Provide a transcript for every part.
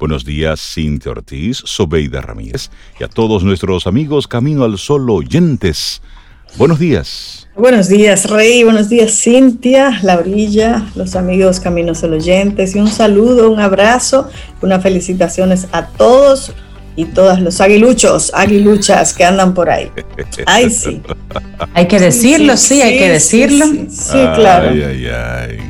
Buenos días, Cintia Ortiz, Sobeida Ramírez y a todos nuestros amigos Camino al Sol oyentes. Buenos días. Buenos días, Rey. Buenos días, Cintia, Laurilla, los amigos Caminos al Oyentes. Y un saludo, un abrazo, unas felicitaciones a todos y todas los aguiluchos, aguiluchas que andan por ahí. Ay, sí. Hay que decirlo, sí, hay que decirlo. Sí, claro.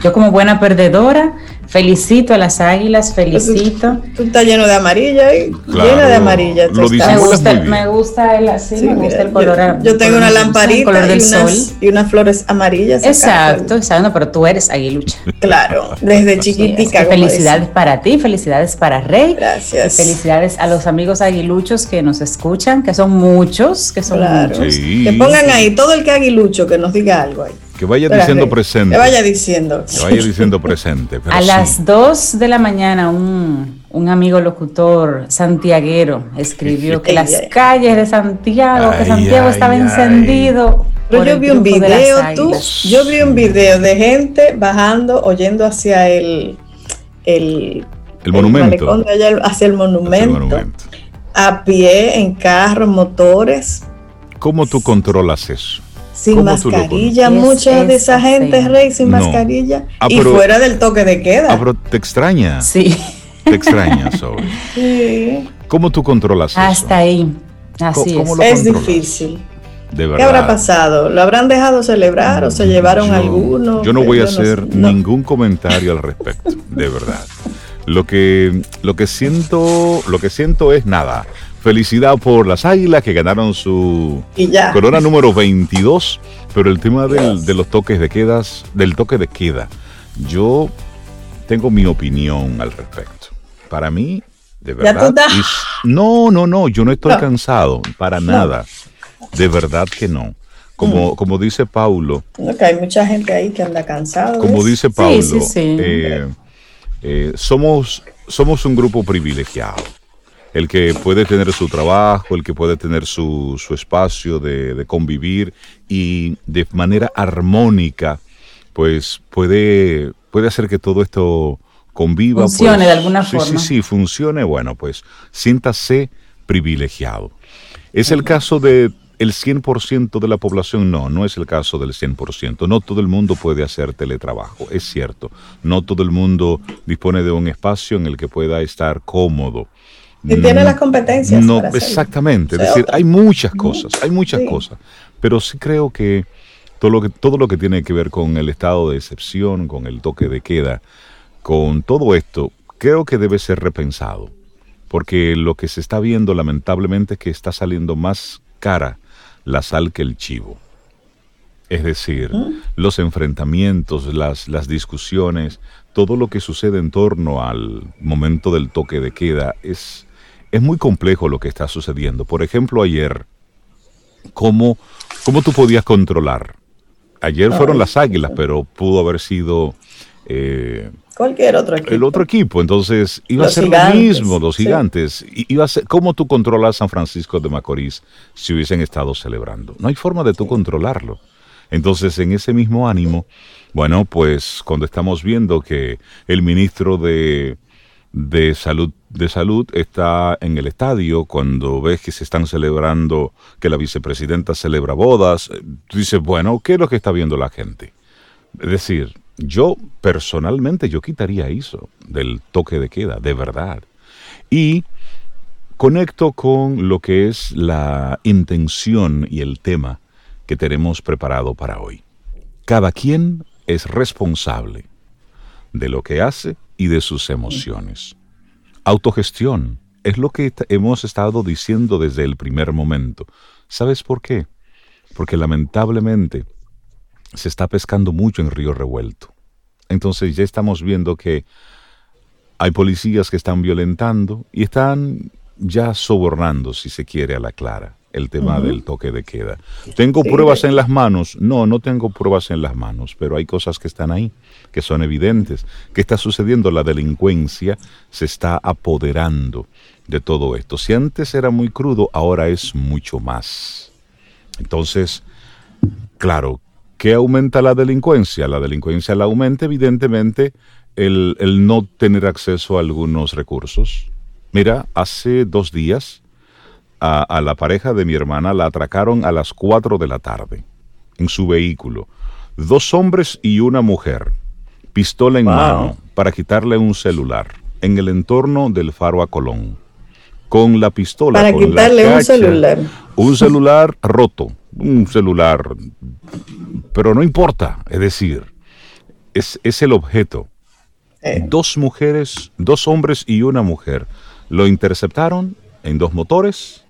Yo como buena perdedora Felicito a las águilas, felicito. Tú, estás lleno de amarilla y lleno de amarilla. me, gusta, me gusta el así, me gusta el color. Yo, tengo una lamparita y, unas, y unas flores amarillas. Exacto, exacto, pero tú eres aguilucha. Claro, desde chiquitica. felicidades para ti, felicidades para Rey. Gracias. felicidades a los amigos aguiluchos que nos escuchan, que son muchos, que son muchos. Que pongan ahí todo el que aguilucho, que nos diga algo ahí. Que vaya diciendo presente. Que vaya diciendo. Que vaya diciendo presente. a las 2 de la mañana un, un, amigo locutor santiaguero escribió que las calles de Santiago, que Santiago estaba encendido. Pero yo vi un video, tú, yo vi un video de gente bajando, oyendo hacia el, el, el monumento. hacia el monumento. A pie, en carros, motores. ¿Cómo tú controlas eso? Sin mascarilla, mucha de esa gente, Rey, sin mascarilla. Ah, y fuera del toque de queda. Ah, pero te extraña. Sí. Te extraña, Zoe. Sí. ¿Cómo tú controlas eso? Hasta ahí. Así es. es difícil. De verdad. ¿Qué habrá pasado? ¿Lo habrán dejado celebrar o se llevaron algunos? Yo no voy a hacer ningún comentario al respecto, de verdad. Lo que, lo que siento, lo que siento es nada. Felicidad por las Águilas que ganaron su corona número 22, pero el tema de los toques de quedas, del toque de queda, yo tengo mi opinión al respecto. Para mí, de verdad, no, no, no, yo no estoy cansado para nada. De verdad que no. Como, mm. como dice Paulo. que hay mucha gente ahí que anda cansado. Como dice Paulo, eh, eh, somos, somos un grupo privilegiado el que puede tener su trabajo, el que puede tener su, espacio de, convivir y de manera armónica, pues puede, puede hacer que todo esto conviva. Funcione pues, de alguna forma. Sí, sí, sí, funcione. Bueno, pues siéntase privilegiado. ¿Es el caso de el 100% de la población? No, no es el caso del 100%. No todo el mundo puede hacer teletrabajo, es cierto. No todo el mundo dispone de un espacio en el que pueda estar cómodo. Y tiene las competencias. No, exactamente. Es decir, hay muchas cosas, hay muchas cosas. Pero sí creo que todo, lo que todo lo que tiene que ver con el estado de excepción, con el toque de queda, con todo esto, creo que debe ser repensado. Porque lo que se está viendo lamentablemente es que está saliendo más cara la sal que el chivo. Es decir, los enfrentamientos, las, las discusiones, todo lo que sucede en torno al momento del toque de queda es, es muy complejo lo que está sucediendo. Por ejemplo, ayer, ¿cómo, cómo tú podías controlar? Ayer fueron las águilas, pero pudo haber sido... Eh, Cualquier otro equipo. El otro equipo. Entonces, iba a ser lo mismo, los gigantes. Iba a ser, ¿Cómo tú controlas San Francisco de Macorís si hubiesen estado celebrando? No hay forma de tú controlarlo. Entonces, en ese mismo ánimo, bueno, pues cuando estamos viendo que el ministro de, de salud de salud está en el estadio, cuando ves que se están celebrando, que la vicepresidenta celebra bodas, tú dices, bueno, ¿qué es lo que está viendo la gente? Es decir, yo personalmente yo quitaría eso del toque de queda, de verdad. Y conecto con lo que es la intención y el tema que tenemos preparado para hoy. Cada quien es responsable de lo que hace y de sus emociones. Autogestión es lo que hemos estado diciendo desde el primer momento. ¿Sabes por qué? Porque lamentablemente se está pescando mucho en río revuelto. Entonces ya estamos viendo que hay policías que están violentando y están ya sobornando, si se quiere, a la clara el tema del toque de queda. ¿Tengo pruebas en las manos? No, no tengo pruebas en las manos, pero hay cosas que están ahí, que son evidentes. ¿Qué está sucediendo? La delincuencia se está apoderando de todo esto. Si antes era muy crudo, ahora es mucho más. Entonces, claro, ¿qué aumenta la delincuencia? La delincuencia la aumenta evidentemente el, el no tener acceso a algunos recursos Mira, hace dos días a, la pareja de mi hermana la atracaron a las 4 de la tarde en su vehículo. Dos hombres y una mujer, pistola en mano, para quitarle un celular en el entorno del faro a Colón. Con la pistola. Para quitarle un celular. Un celular roto, un celular. Pero no importa, es decir, es, es el objeto. Dos mujeres, dos hombres y una mujer lo interceptaron en dos motores,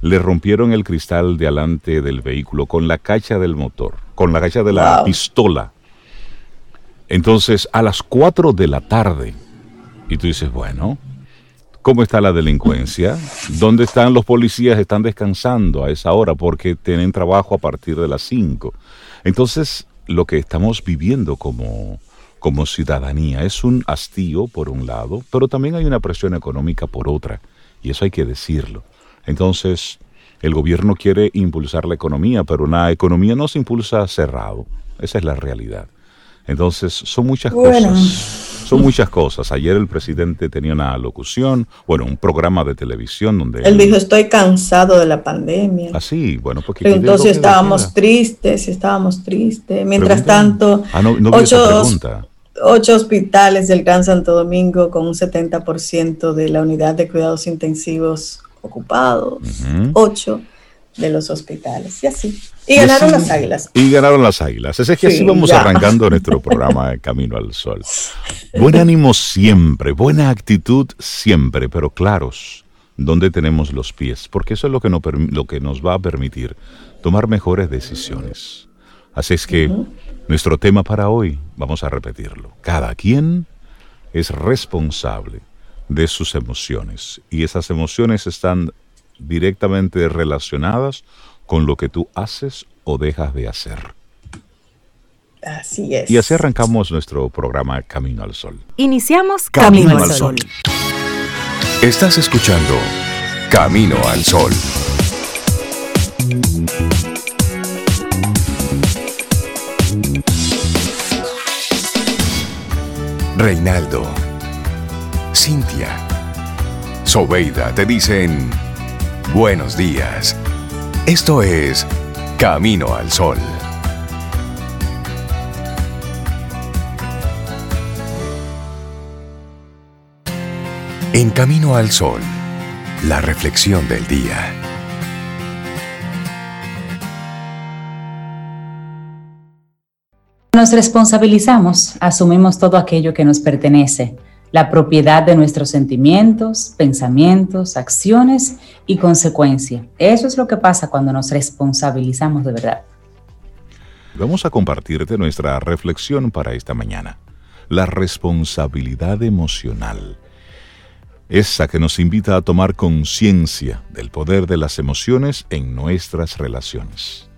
le rompieron el cristal de alante del vehículo con la cacha del motor, con la cacha de la pistola. Entonces, a las 4 de la tarde, y tú dices, bueno, ¿cómo está la delincuencia? ¿Dónde están los policías? Están descansando a esa hora porque tienen trabajo a partir de las 5. Entonces, lo que estamos viviendo como como ciudadanía. Es un hastío por un lado, pero también hay una presión económica por otra, y eso hay que decirlo. Entonces, el gobierno quiere impulsar la economía, pero una economía no se impulsa cerrado. Esa es la realidad. Entonces, son muchas cosas. Son muchas cosas. Ayer el presidente tenía una locución, bueno, un programa de televisión donde... Él, dijo, estoy cansado de la pandemia. Ah, sí, bueno, porque... Entonces estábamos tristes, estábamos tristes. Mientras tanto, ah, no, ocho, hospitales del Gran Santo Domingo con un 70% de la unidad de cuidados intensivos ocupados. Ocho de los hospitales. Y así. Y ganaron las águilas. Y ganaron las águilas. Es que así vamos arrancando nuestro programa de Camino al Sol. Buen ánimo siempre, buena actitud siempre, pero claros dónde tenemos los pies, porque eso es lo que, nos, lo que nos va a permitir tomar mejores decisiones. Así es que nuestro tema para hoy, vamos a repetirlo, cada quien es responsable de sus emociones y esas emociones están directamente relacionadas con lo que tú haces o dejas de hacer. Así es. Y así arrancamos nuestro programa Camino al Sol. Iniciamos Camino, al Sol. Estás escuchando Camino al Sol. Reinaldo, Cintia, Sobeida te dicen buenos días. Esto es Camino al Sol. En Camino al Sol, la reflexión del día. Nos responsabilizamos, asumimos todo aquello que nos pertenece la propiedad de nuestros sentimientos, pensamientos, acciones y consecuencias. Eso es lo que pasa cuando nos responsabilizamos de verdad. Vamos a compartirte nuestra reflexión para esta mañana. La responsabilidad emocional. Esa que nos invita a tomar conciencia del poder de las emociones en nuestras relaciones.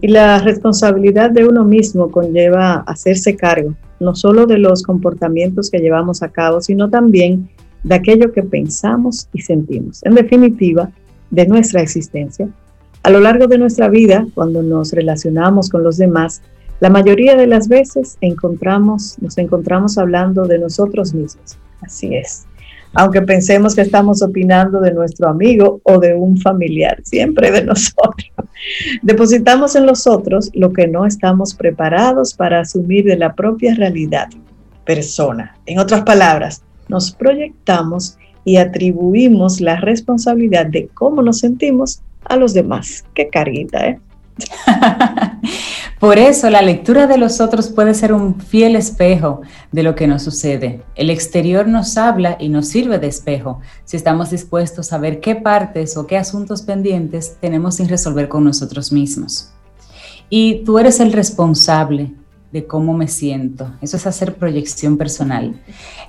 Y la responsabilidad de uno mismo conlleva hacerse cargo no solo de los comportamientos que llevamos a cabo, sino también de aquello que pensamos y sentimos. En definitiva, de nuestra existencia. A lo largo de nuestra vida, cuando nos relacionamos con los demás, la mayoría de las veces nos encontramos hablando de nosotros mismos. Así es aunque pensemos que estamos opinando de nuestro amigo o de un familiar, siempre de nosotros. Depositamos en los otros lo que no estamos preparados para asumir de la propia realidad, persona. En otras palabras, nos proyectamos y atribuimos la responsabilidad de cómo nos sentimos a los demás. Qué carguita, ¿eh? Por eso la lectura de los otros puede ser un fiel espejo de lo que nos sucede. El exterior nos habla y nos sirve de espejo si estamos dispuestos a ver qué partes o qué asuntos pendientes tenemos sin resolver con nosotros mismos. Y tú eres el responsable de cómo me siento. Eso es hacer proyección personal.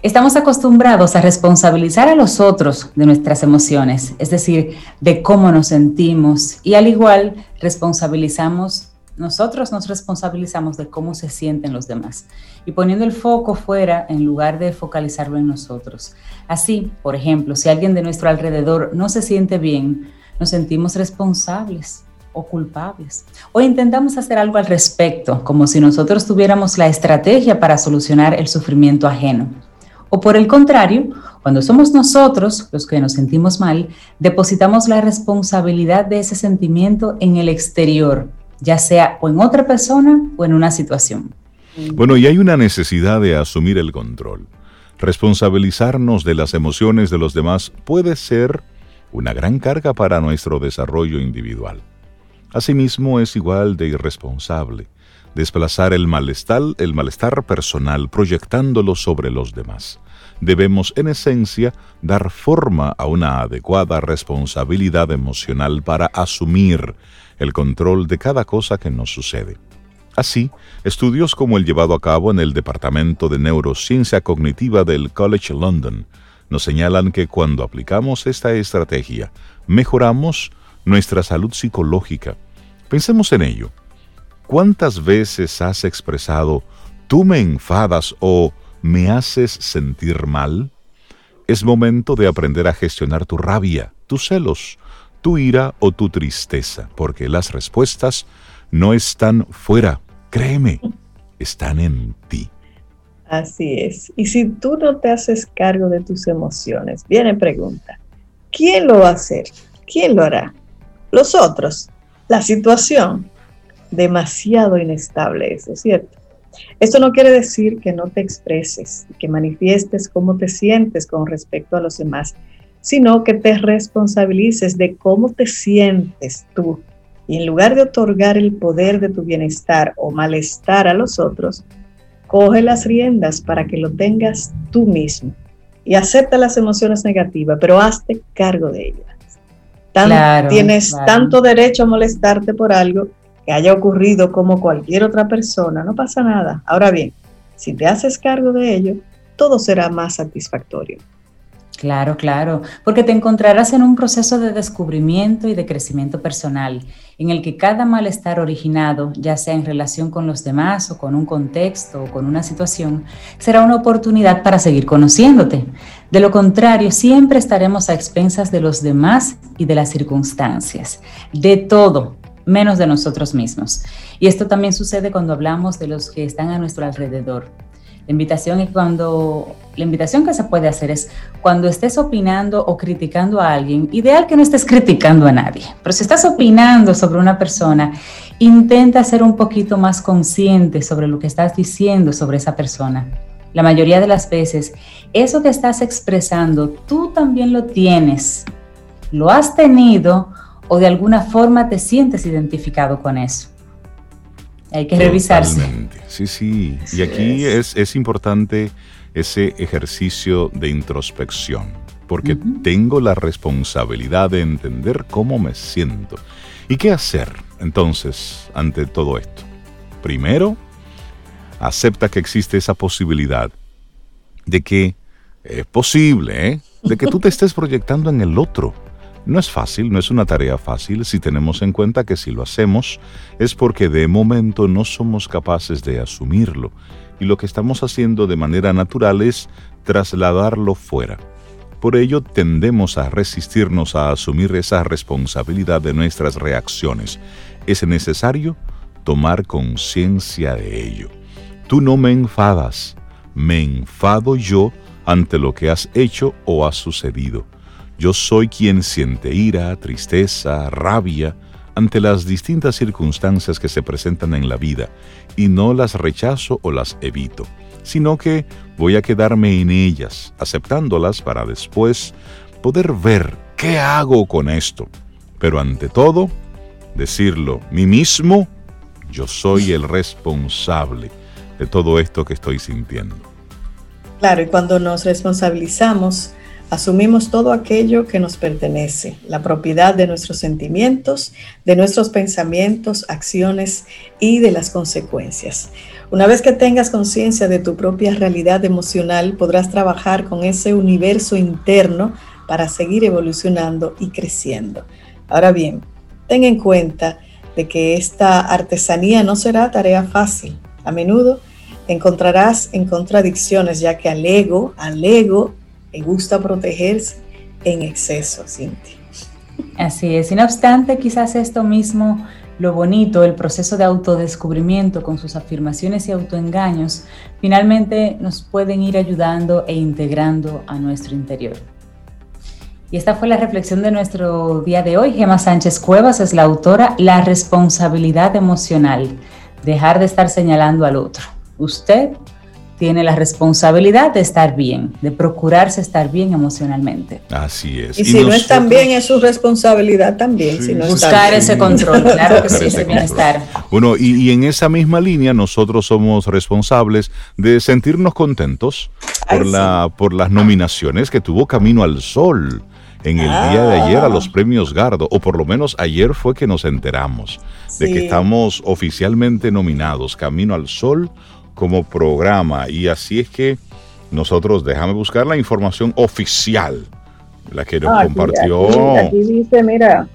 Estamos acostumbrados a responsabilizar a los otros de nuestras emociones, es decir, de cómo nos sentimos y al igual responsabilizamos nosotros nos responsabilizamos de cómo se sienten los demás y poniendo el foco fuera en lugar de focalizarlo en nosotros. Así, por ejemplo, si alguien de nuestro alrededor no se siente bien, nos sentimos responsables o culpables. O intentamos hacer algo al respecto, como si nosotros tuviéramos la estrategia para solucionar el sufrimiento ajeno. O por el contrario, Cuando somos nosotros los que nos sentimos mal, depositamos la responsabilidad de ese sentimiento en el exterior, ya sea o en otra persona o en una situación. Bueno, y hay una necesidad de asumir el control. Responsabilizarnos de las emociones de los demás puede ser una gran carga para nuestro desarrollo individual. Asimismo, es igual de irresponsable desplazar el malestar, el malestar personal proyectándolo sobre los demás. Debemos, en esencia, dar forma a una adecuada responsabilidad emocional para asumir el control de cada cosa que nos sucede. Así, estudios como el llevado a cabo en el Departamento de Neurociencia Cognitiva del College London nos señalan que cuando aplicamos esta estrategia, mejoramos nuestra salud psicológica. Pensemos en ello. ¿Cuántas veces has expresado, tú me enfadas o me haces sentir mal? Es momento de aprender a gestionar tu rabia, tus celos, tu ira o tu tristeza, porque las respuestas no están fuera, créeme, están en ti. Así es. Y si tú no te haces cargo de tus emociones, viene pregunta, ¿quién lo va a hacer? ¿Quién lo hará? Los otros, la situación. Demasiado inestable eso, ¿cierto? Esto no quiere decir que no te expreses, que manifiestes cómo te sientes con respecto a los demás, sino que te responsabilices de cómo te sientes tú. Y en lugar de otorgar el poder de tu bienestar o malestar a los otros, coge las riendas para que lo tengas tú mismo y acepta las emociones negativas, pero hazte cargo de ellas. tienes tanto derecho a molestarte por algo que haya ocurrido como cualquier otra persona, no pasa nada. Ahora bien, si te haces cargo de ello, todo será más satisfactorio. Claro, claro, porque te encontrarás en un proceso de descubrimiento y de crecimiento personal, en el que cada malestar originado, ya sea en relación con los demás o con un contexto o con una situación, será una oportunidad para seguir conociéndote. De lo contrario, siempre estaremos a expensas de los demás y de las circunstancias, de todo, menos de nosotros mismos. Y esto también sucede cuando hablamos de los que están a nuestro alrededor la invitación es cuando, la invitación que se puede hacer es cuando estés opinando o criticando a alguien, ideal que no estés criticando a nadie, pero si estás opinando sobre una persona, intenta ser un poquito más consciente sobre lo que estás diciendo sobre esa persona. La mayoría de las veces, eso que estás expresando, tú también lo tienes, lo has tenido o de alguna forma te sientes identificado con eso. Hay que revisarse. Sí, sí. Y aquí es, es importante ese ejercicio de introspección, porque tengo la responsabilidad de entender cómo me siento. ¿Y qué hacer entonces ante todo esto? Primero, acepta que existe esa posibilidad de que es posible, ¿eh? de que tú te estés proyectando en el otro no es fácil, no es una tarea fácil si tenemos en cuenta que si lo hacemos es porque de momento no somos capaces de asumirlo y lo que estamos haciendo de manera natural es trasladarlo fuera. Por ello tendemos a resistirnos a asumir esa responsabilidad de nuestras reacciones. Es necesario tomar conciencia de ello. Tú no me enfadas, me enfado yo ante lo que has hecho o ha sucedido. Yo soy quien siente ira, tristeza, rabia ante las distintas circunstancias que se presentan en la vida y no las rechazo o las evito, sino que voy a quedarme en ellas, aceptándolas para después poder ver qué hago con esto. Pero ante todo, decirlo, mí mismo, yo soy el responsable de todo esto que estoy sintiendo. Claro, y cuando nos responsabilizamos, asumimos todo aquello que nos pertenece, la propiedad de nuestros sentimientos, de nuestros pensamientos, acciones y de las consecuencias. Una vez que tengas conciencia de tu propia realidad emocional, podrás trabajar con ese universo interno para seguir evolucionando y creciendo. Ahora bien, ten en cuenta de que esta artesanía no será tarea fácil. A menudo encontrarás en contradicciones, ya que al ego, al ego me gusta protegerse en exceso, Cintia. Así es, y no obstante, quizás esto mismo lo bonito, el proceso de autodescubrimiento con sus afirmaciones y autoengaños, finalmente nos pueden ir ayudando e integrando a nuestro interior. Y esta fue la reflexión de nuestro día de hoy. Gemma Sánchez Cuevas es la autora La responsabilidad emocional, dejar de estar señalando al otro. Usted tiene la responsabilidad de estar bien, de procurarse estar bien emocionalmente. Así es. Y, si no están bien, es su responsabilidad también. Buscar ese control, claro que sí, ese bienestar. Bueno, y, en esa misma línea, nosotros somos responsables de sentirnos contentos por, la, por las nominaciones que tuvo Camino al Sol en el día de ayer a los ah. premios Gardo, o por lo menos ayer fue que nos enteramos de que estamos oficialmente nominados Camino al Sol como programa. Y así es que nosotros, déjame buscar la información oficial, la que nos compartió. Aquí, dice, mira,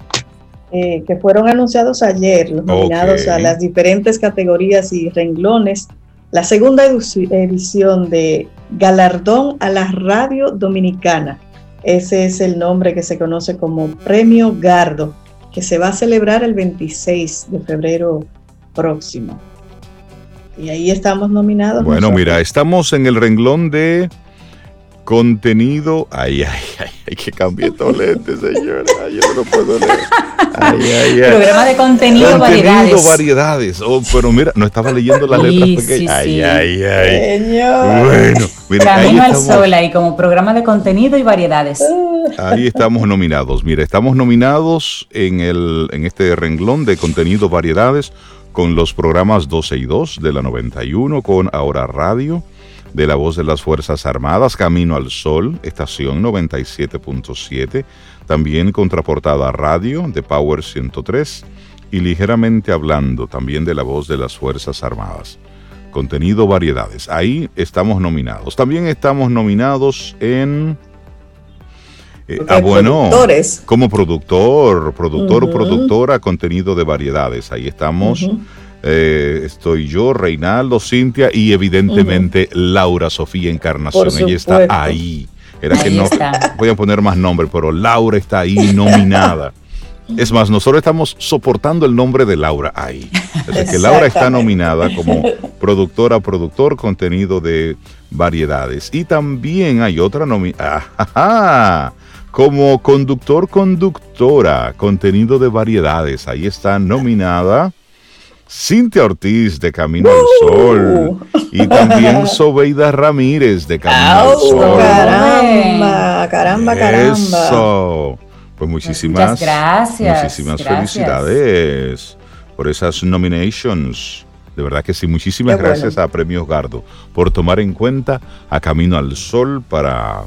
eh, que fueron anunciados ayer los nominados a las diferentes categorías y renglones. La segunda edición de Galardón a la Radio Dominicana. Ese es el nombre que se conoce como Premio Gardo, que se va a celebrar el 26 de febrero próximo. Y ahí estamos nominados. Bueno, mira, estamos en el renglón de contenido. Ay, ay, ay, hay que cambiar estos lentes, señora. Ay, yo no puedo leer. Ay, ay, ay. Programa de contenido, variedades. variedades. Oh, pero mira, no estaba leyendo las letras pequeñas. Ay, ay, ay. Señor. Bueno, mira, Camino al sol ahí como programa de contenido y variedades. Ahí estamos nominados. Mira, estamos nominados en, el, en este renglón de contenido, variedades con los programas 12 y 2 de la 91, con Ahora Radio, de la voz de las Fuerzas Armadas, Camino al Sol, estación 97.7, también Contraportada Radio de Power 103 y Ligeramente Hablando, también de la voz de las Fuerzas Armadas. Contenido variedades. Ahí estamos nominados. También estamos nominados en eh, ah, bueno, como productor, productor o productora, contenido de variedades. Ahí estamos. Eh, estoy yo, Reinaldo, Cintia y evidentemente Laura Sofía Encarnación. Ella está ahí. Era que no voy a poner más nombre, pero Laura está ahí nominada. Es más, nosotros estamos soportando el nombre de Laura ahí. Es que Laura está nominada como productora, productor, contenido de variedades. Y también hay otra nominación. Como conductor, conductora, contenido de variedades. Ahí está nominada Cintia Ortiz de Camino al. Sol. Y también Sobeida Ramírez de Camino al Sol. Caramba, caramba, caramba. Eso. Pues muchísimas gracias. Muchísimas felicidades por esas nominations. De verdad que sí, muchísimas gracias a Premios Gardo por tomar en cuenta a Camino al Sol para,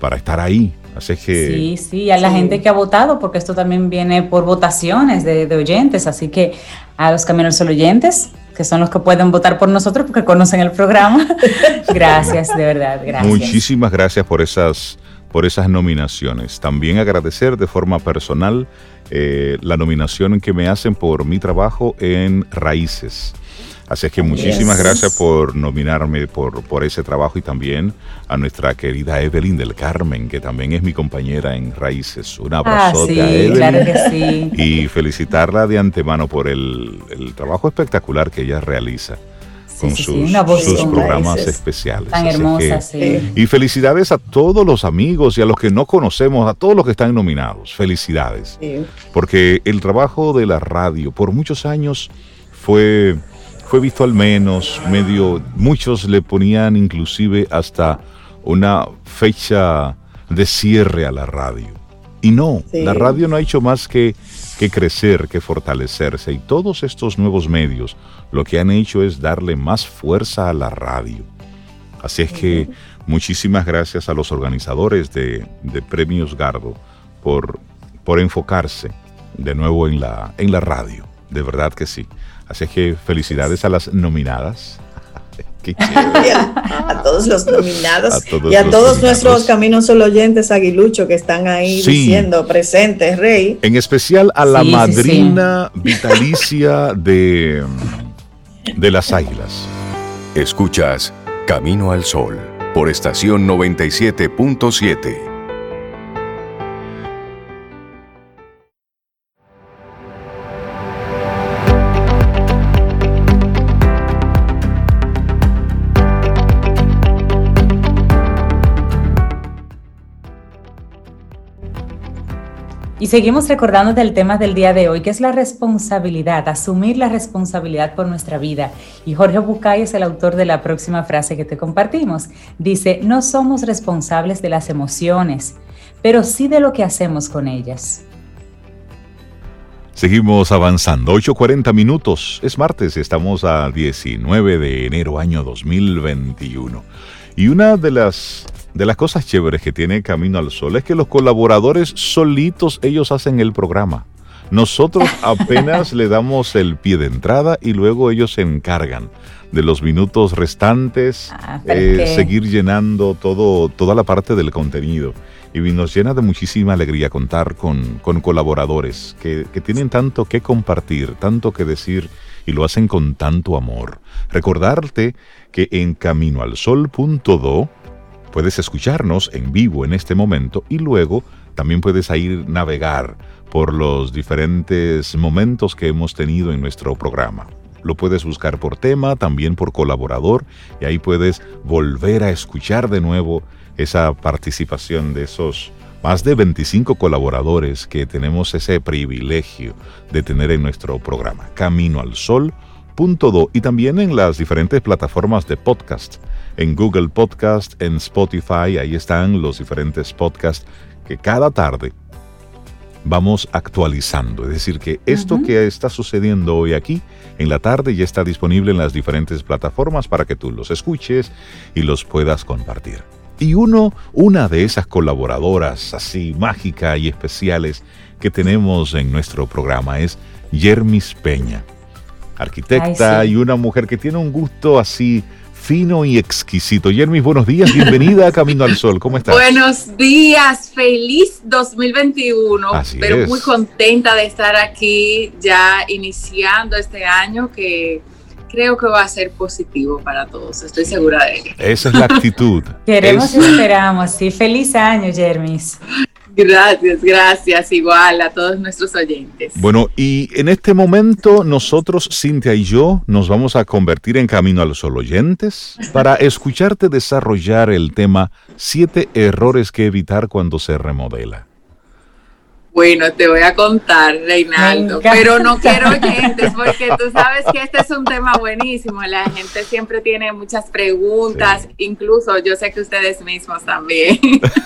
para estar ahí Así que, sí, sí, a la gente que ha votado, porque esto también viene por votaciones de, oyentes, así que a los Caminos Sol oyentes, que son los que pueden votar por nosotros porque conocen el programa, gracias, de verdad, gracias. Muchísimas gracias por esas, por esas nominaciones. También agradecer de forma personal eh, la nominación que me hacen por mi trabajo en Raíces Así es que muchísimas gracias por nominarme por, por ese trabajo y también a nuestra querida Evelyn del Carmen, que también es mi compañera en Raíces. Un abrazo ah, sí, a Evelyn. Claro que sí. Y felicitarla de antemano por el, trabajo espectacular que ella realiza. con sus, sus programas especiales. Tan hermosa, sí. Y felicidades a todos los amigos y a los que no conocemos, a todos los que están nominados. Felicidades. Porque el trabajo de la radio por muchos años fue fue visto al menos, medio, muchos le ponían inclusive hasta una fecha de cierre a la radio. Y no, la radio no ha hecho más que, que crecer, que fortalecerse. Y todos estos nuevos medios lo que han hecho es darle más fuerza a la radio. Así es que muchísimas gracias a los organizadores de, de Premios Gardo por, por enfocarse de nuevo en la, en la radio. De verdad que sí. Así que felicidades a las nominadas. Qué a, todos los nominados y a todos nuestros Caminos Solo oyentes aguilucho que están ahí diciendo presentes, Rey. En especial a la madrina vitalicia de, de las Águilas. Escuchas Camino al Sol por estación 97.7. Y seguimos recordando del tema del día de hoy, que es la responsabilidad, asumir la responsabilidad por nuestra vida. Y Jorge Bucay es el autor de la próxima frase que te compartimos. Dice, no somos responsables de las emociones, pero sí de lo que hacemos con ellas. Seguimos avanzando, 8.40 minutos, es martes, estamos a 19 de enero año 2021. Y una de las, de las cosas chéveres que tiene Camino al Sol es que los colaboradores solitos ellos hacen el programa. Nosotros apenas le damos el pie de entrada y luego ellos se encargan de los minutos restantes, ah, eh, seguir llenando todo, toda la parte del contenido y nos llena de muchísima alegría contar con, colaboradores que, tienen tanto que compartir, tanto que decir y lo hacen con tanto amor. Recordarte que en caminoalsol.do puedes escucharnos en vivo en este momento y luego también puedes ir navegar por los diferentes momentos que hemos tenido en nuestro programa. Lo puedes buscar por tema, también por colaborador, y ahí puedes volver a escuchar de nuevo esa participación de esos más de 25 colaboradores que tenemos ese privilegio de tener en nuestro programa. Camino al Sol. Y también en las diferentes plataformas de podcast, en Google Podcast, en Spotify, ahí están los diferentes podcasts que cada tarde vamos actualizando. Es decir, que esto que está sucediendo hoy aquí en la tarde ya está disponible en las diferentes plataformas para que tú los escuches y los puedas compartir. Y uno, una de esas colaboradoras así mágicas y especiales que tenemos en nuestro programa es Yermis Peña, arquitecta y una mujer que tiene un gusto así fino y exquisito. Yermis, buenos días, bienvenida a Camino al Sol, ¿cómo estás? Buenos días, feliz 2021, pero muy contenta de estar aquí ya iniciando este año que creo que va a ser positivo para todos, estoy segura de ello. Esa es la actitud. Queremos y esperamos, sí. Feliz año, Jermis. Gracias, gracias, igual a todos nuestros oyentes. Bueno, y en este momento nosotros, Cintia y yo, nos vamos a convertir en camino a los oyentes para escucharte desarrollar el tema siete errores que evitar cuando se remodela. Bueno, te voy a contar, Reinaldo, pero no quiero oyentes porque tú sabes que este es un tema buenísimo. La gente siempre tiene muchas preguntas, incluso yo sé que ustedes mismos también.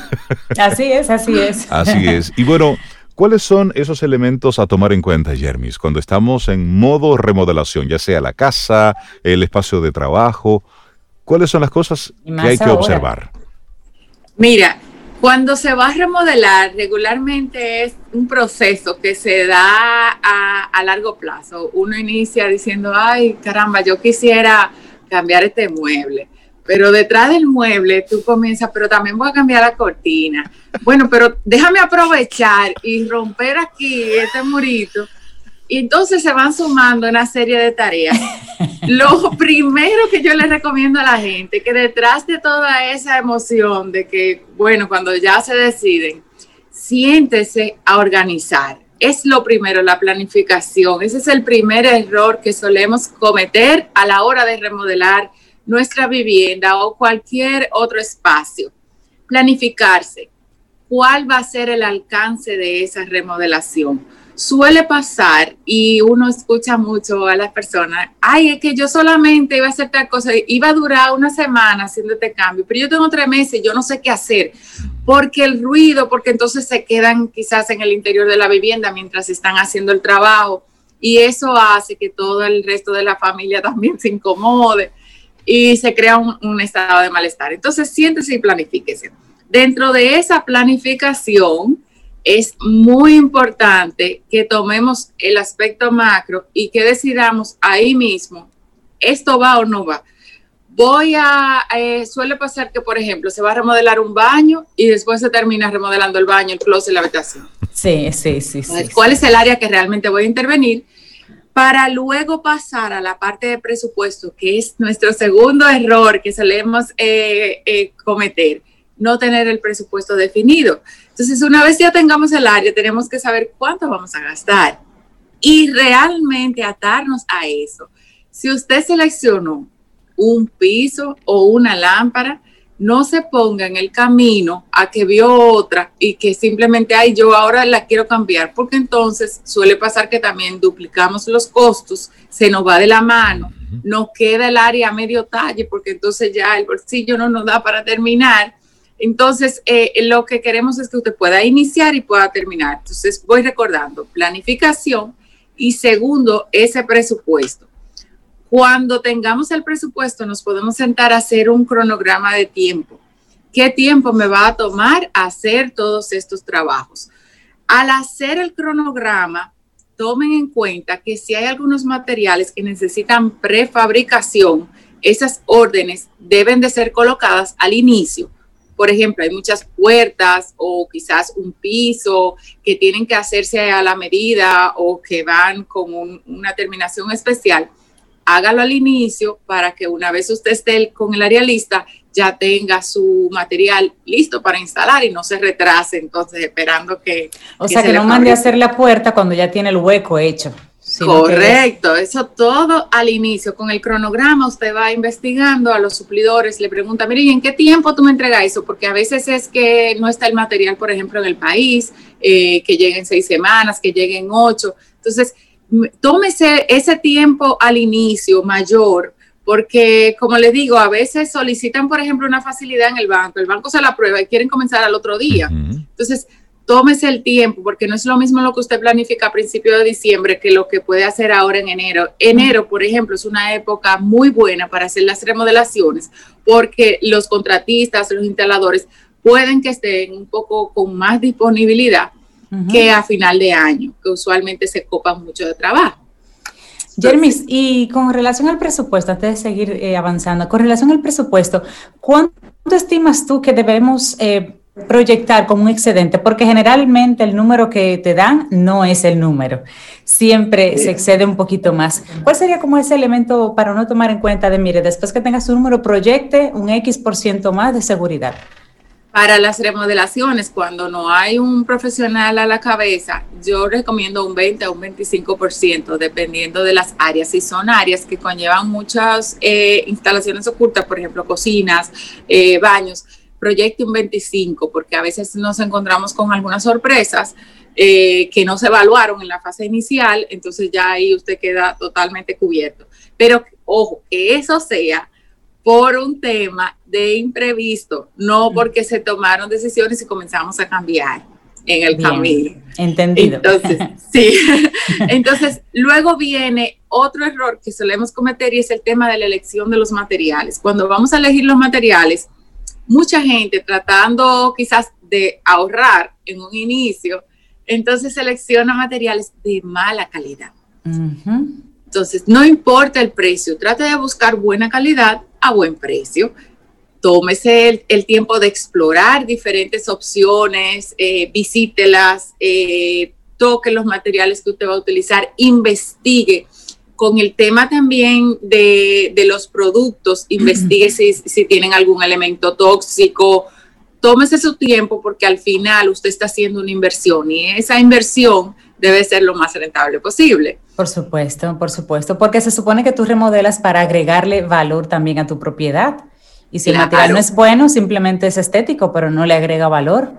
Así es, así es. Así es. Y bueno, ¿cuáles son esos elementos a tomar en cuenta, Jermis, cuando estamos en modo remodelación, ya sea la casa, el espacio de trabajo? ¿Cuáles son las cosas que hay que observar? Mira, cuando se va a remodelar, regularmente es un proceso que se da a, largo plazo. Uno inicia diciendo, ay, caramba, yo quisiera cambiar este mueble. Pero detrás del mueble tú comienzas, pero también voy a cambiar la cortina. Bueno, pero déjame aprovechar y romper aquí este murito y entonces se van sumando una serie de tareas. Lo primero que yo les recomiendo a la gente, que detrás de toda esa emoción de que, bueno, cuando ya se deciden, siéntese a organizar. Es lo primero, la planificación. Ese es el primer error que solemos cometer a la hora de remodelar nuestra vivienda o cualquier otro espacio. Planificarse. ¿Cuál va a ser el alcance de esa remodelación? Suele pasar y uno escucha mucho a las personas, ay, es que yo solamente iba a hacer tal cosa, iba a durar una semana haciendo este cambio, pero yo tengo tres meses, yo no sé qué hacer, porque el ruido, porque entonces se quedan quizás en el interior de la vivienda mientras están haciendo el trabajo y eso hace que todo el resto de la familia también se incomode y se crea un, un estado de malestar. Entonces siéntese y planifíquese. Dentro de esa planificación, es muy importante que tomemos el aspecto macro y que decidamos ahí mismo, esto va o no va. Voy a, eh, suele pasar que, por ejemplo, se va a remodelar un baño y después se termina remodelando el baño, el closet, la habitación. Sí, sí, sí. sí ¿Cuál es el área que realmente voy a intervenir? Para luego pasar a la parte de presupuesto, que es nuestro segundo error que solemos eh, eh, cometer, no tener el presupuesto definido. Entonces, una vez ya tengamos el área, tenemos que saber cuánto vamos a gastar y realmente atarnos a eso. Si usted seleccionó un piso o una lámpara, no se ponga en el camino a que vio otra y que simplemente, ay, yo ahora la quiero cambiar, porque entonces suele pasar que también duplicamos los costos, se nos va de la mano, nos queda el área a medio talle, porque entonces ya el bolsillo no nos da para terminar. Entonces, eh, lo que queremos es que usted pueda iniciar y pueda terminar. Entonces, voy recordando, planificación y segundo, ese presupuesto. Cuando tengamos el presupuesto, nos podemos sentar a hacer un cronograma de tiempo. ¿Qué tiempo me va a tomar hacer todos estos trabajos? Al hacer el cronograma, tomen en cuenta que si hay algunos materiales que necesitan prefabricación, esas órdenes deben de ser colocadas al inicio. Por ejemplo, hay muchas puertas o quizás un piso que tienen que hacerse a la medida o que van con una terminación especial hágalo al inicio para que una vez usted esté con el área lista, ya tenga su material listo para instalar y no se retrase entonces esperando que... O sea, que no mande a hacer la puerta cuando ya tiene el hueco hecho. Correcto, eso todo al inicio. Con el cronograma usted va investigando a los suplidores, le pregunta, mire, ¿y en qué tiempo tú me entregas eso? Porque a veces es que no está el material, por ejemplo, en el país, eh, que lleguen seis semanas, que lleguen ocho. Entonces, tómese ese tiempo al inicio mayor, porque como les digo, a veces solicitan, por ejemplo, una facilidad en el banco, el banco se la aprueba y quieren comenzar al otro día. Entonces, tómese el tiempo, porque no es lo mismo lo que usted planifica a principios de diciembre que lo que puede hacer ahora en enero. Enero, por ejemplo, es una época muy buena para hacer las remodelaciones, porque los contratistas, los instaladores pueden que estén un poco con más disponibilidad que a final de año, que usualmente se copan mucho de trabajo. Jermis, y con relación al presupuesto, antes de seguir eh, avanzando, con relación al presupuesto, ¿cuánto estimas tú que debemos eh, proyectar como un excedente? Porque generalmente el número que te dan no es el número, siempre se excede un poquito más. ¿Cuál sería como ese elemento para no tomar en cuenta de, mire, después que tengas su número, proyecte un X por ciento más de seguridad? Para las remodelaciones, cuando no hay un profesional a la cabeza, yo recomiendo un 20 a un 25%, dependiendo de las áreas. Si son áreas que conllevan muchas eh, instalaciones ocultas, por ejemplo, cocinas, eh, baños, proyecte un 25%, porque a veces nos encontramos con algunas sorpresas eh, que no se evaluaron en la fase inicial, entonces ya ahí usted queda totalmente cubierto. Pero ojo, que eso sea por un tema de imprevisto, no porque se tomaron decisiones y comenzamos a cambiar en el camino. Entendido. Entonces, sí. Entonces, luego viene otro error que solemos cometer y es el tema de la elección de los materiales. Cuando vamos a elegir los materiales, mucha gente tratando quizás de ahorrar en un inicio, entonces selecciona materiales de mala calidad. Entonces, no importa el precio, trata de buscar buena calidad a buen precio. Tómese el, tiempo de explorar diferentes opciones, eh, visítelas, eh, toque los materiales que usted va a utilizar, investigue. Con el tema también de, los productos, investigue si, si tienen algún elemento tóxico, tómese su tiempo porque al final usted está haciendo una inversión y esa inversión debe ser lo más rentable posible. Por supuesto, por supuesto, porque se supone que tú remodelas para agregarle valor también a tu propiedad. Y si el material no es bueno, simplemente es estético, pero no le agrega valor.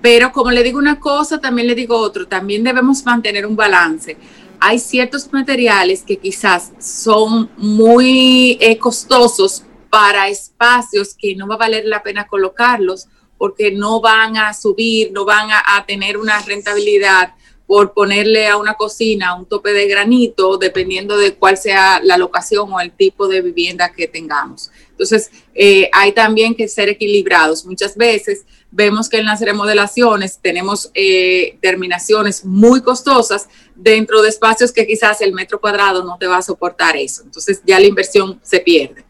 Pero como le digo una cosa, también le digo otro, también debemos mantener un balance. Hay ciertos materiales que quizás son muy eh, costosos para espacios que no va a valer la pena colocarlos porque no van a subir, no van a tener una rentabilidad por ponerle a una cocina un tope de granito, dependiendo de cuál sea la locación o el tipo de vivienda que tengamos. Entonces, eh, hay también que ser equilibrados. Muchas veces vemos que en las remodelaciones tenemos eh, terminaciones muy costosas dentro de espacios que quizás el metro cuadrado no te va a soportar eso. Entonces, ya la inversión se pierde.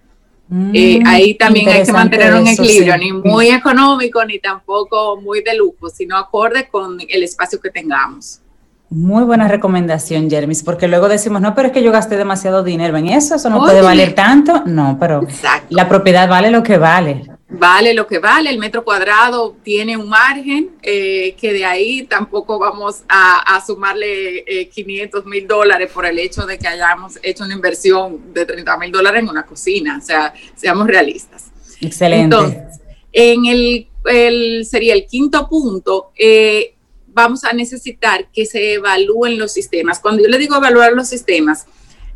Eh, mm, ahí también hay que mantener un equilibrio, ni muy económico ni tampoco muy de lujo, sino acorde con el espacio que tengamos. Muy buena recomendación, Jermis, porque luego decimos, no, pero es que yo gasté demasiado dinero en eso, eso no puede valer tanto. No, pero la propiedad vale lo que vale. Vale lo que vale, el metro cuadrado tiene un margen eh, que de ahí tampoco vamos a, sumarle 500 eh, mil dólares por el hecho de que hayamos hecho una inversión de 30 mil dólares en una cocina, o sea, seamos realistas. Excelente. En el, sería el quinto punto, eh, vamos a necesitar que se evalúen los sistemas. Cuando yo le digo evaluar los sistemas,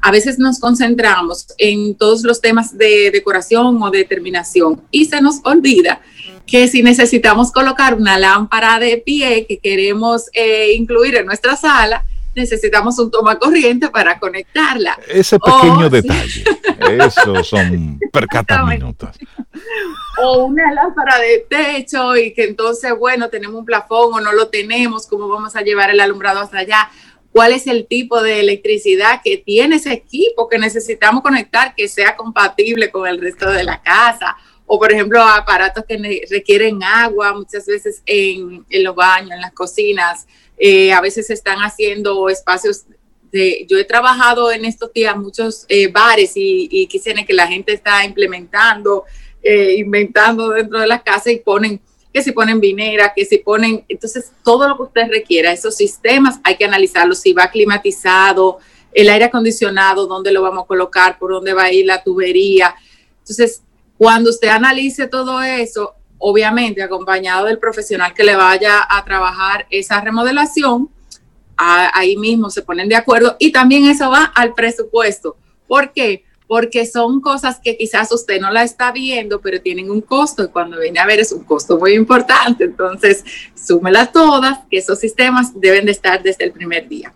a veces nos concentramos en todos los temas de decoración o de terminación y se nos olvida que si necesitamos colocar una lámpara de pie que queremos eh, incluir en nuestra sala, necesitamos un toma corriente para conectarla. Ese pequeño detalle, esos son percatamientos. O una lámpara de techo y que entonces, bueno, tenemos un plafón o no lo tenemos, ¿cómo vamos a llevar el alumbrado hasta allá? ¿Cuál es el tipo de electricidad que tiene ese equipo que necesitamos conectar que sea compatible con el resto de la casa? O, por ejemplo, aparatos que requieren agua, muchas veces en, los baños, en las cocinas, eh, a veces están haciendo espacios de, yo he trabajado en estos días muchos eh, bares y, y que la gente está implementando, eh, inventando dentro de la casa y ponen, que si ponen vinera, que si ponen, entonces todo lo que usted requiera, esos sistemas hay que analizarlos, si va climatizado, el aire acondicionado, dónde lo vamos a colocar, por dónde va a ir la tubería. Entonces, cuando usted analice todo eso, obviamente acompañado del profesional que le vaya a trabajar esa remodelación, ahí mismo se ponen de acuerdo y también eso va al presupuesto. ¿Por qué? Porque son cosas que quizás usted no la está viendo, pero tienen un costo y cuando viene a ver es un costo muy importante. Entonces, súmelas todas, que esos sistemas deben de estar desde el primer día.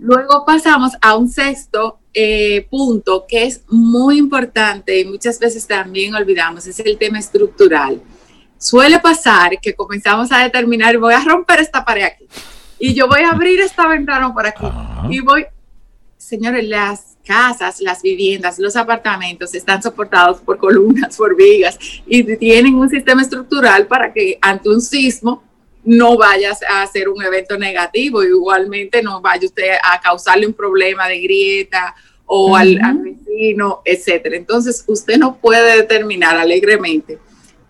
Luego pasamos a un sexto eh, punto que es muy importante y muchas veces también olvidamos, es el tema estructural. Suele pasar que comenzamos a determinar, voy a romper esta pared aquí y yo voy a abrir esta ventana por aquí y voy, señores, las casas, las viviendas, los apartamentos están soportados por columnas, por vigas y tienen un sistema estructural para que ante un sismo no vaya a hacer un evento negativo, igualmente no vaya usted a causarle un problema de grieta o al, vecino, etcétera. Entonces, usted no puede determinar alegremente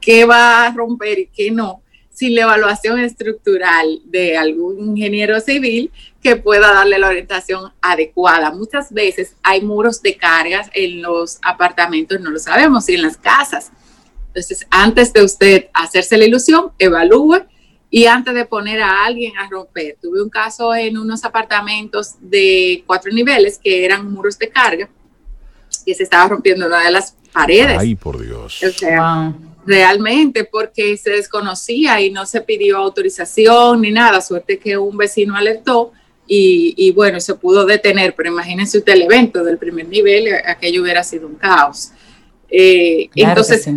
qué va a romper y qué no, sin la evaluación estructural de algún ingeniero civil que pueda darle la orientación adecuada. Muchas veces hay muros de cargas en los apartamentos, no lo sabemos, y en las casas. Entonces, antes de usted hacerse la ilusión, evalúe y antes de poner a alguien a romper, tuve un caso en unos apartamentos de cuatro niveles que eran muros de carga y se estaba rompiendo una de las paredes. Ay, por Dios. O sea, realmente porque se desconocía y no se pidió autorización ni nada. Suerte que un vecino alertó y, bueno, se pudo detener. Pero imagínense usted el evento del primer nivel, aquello hubiera sido un caos. Eh, entonces,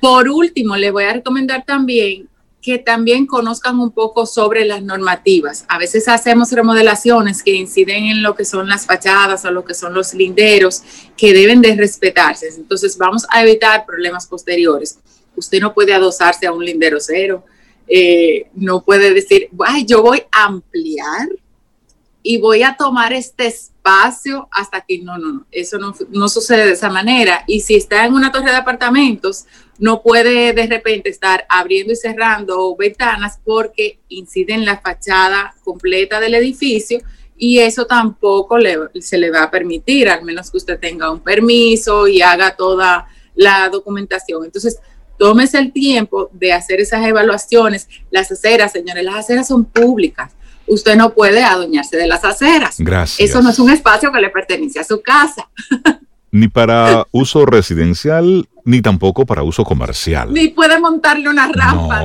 por último, le voy a recomendar también que también conozcan un poco sobre las normativas. A veces hacemos remodelaciones que inciden en lo que son las fachadas o lo que son los linderos que deben de respetarse. Entonces vamos a evitar problemas posteriores. Usted no puede adosarse a un lindero cero. Eh, no puede decir, Ay, yo voy a ampliar y voy a tomar este espacio hasta que no, no, no, eso no, no, sucede de esa manera. Y si está en una torre de apartamentos, no puede de repente estar abriendo y cerrando ventanas porque incide en la fachada completa del edificio y eso tampoco se le va a permitir, al menos que usted tenga un permiso y haga toda la documentación. Entonces, tómese el tiempo de hacer esas evaluaciones. Las aceras, señores, las aceras son públicas usted no puede adueñarse de las aceras. Gracias. Eso no es un espacio que le pertenece a su casa. Ni para uso residencial, ni tampoco para uso comercial. Ni puede montarle una rampa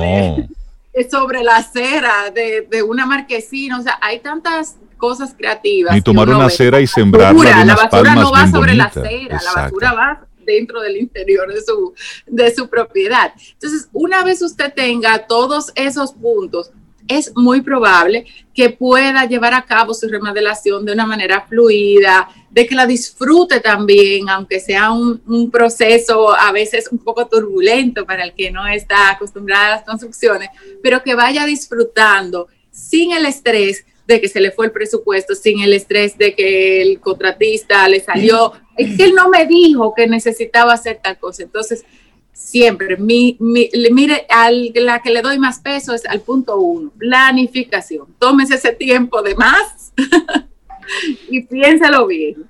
sobre la acera de, una marquesina. O sea, hay tantas cosas creativas. Ni tomar una acera y sembrarla de La basura no va sobre la acera, la basura va dentro del interior de su, de su propiedad. Entonces, una vez usted tenga todos esos puntos, es muy probable que pueda llevar a cabo su remodelación de una manera fluida, de que la disfrute también, aunque sea un, proceso a veces un poco turbulento para el que no está acostumbrado a las construcciones, pero que vaya disfrutando sin el estrés de que se le fue el presupuesto, sin el estrés de que el contratista le salió, es que él no me dijo que necesitaba hacer tal cosa. Entonces, siempre, mi, mire, al, la que le doy más peso es al punto uno, planificación. Tómese ese tiempo de más y piénsalo bien.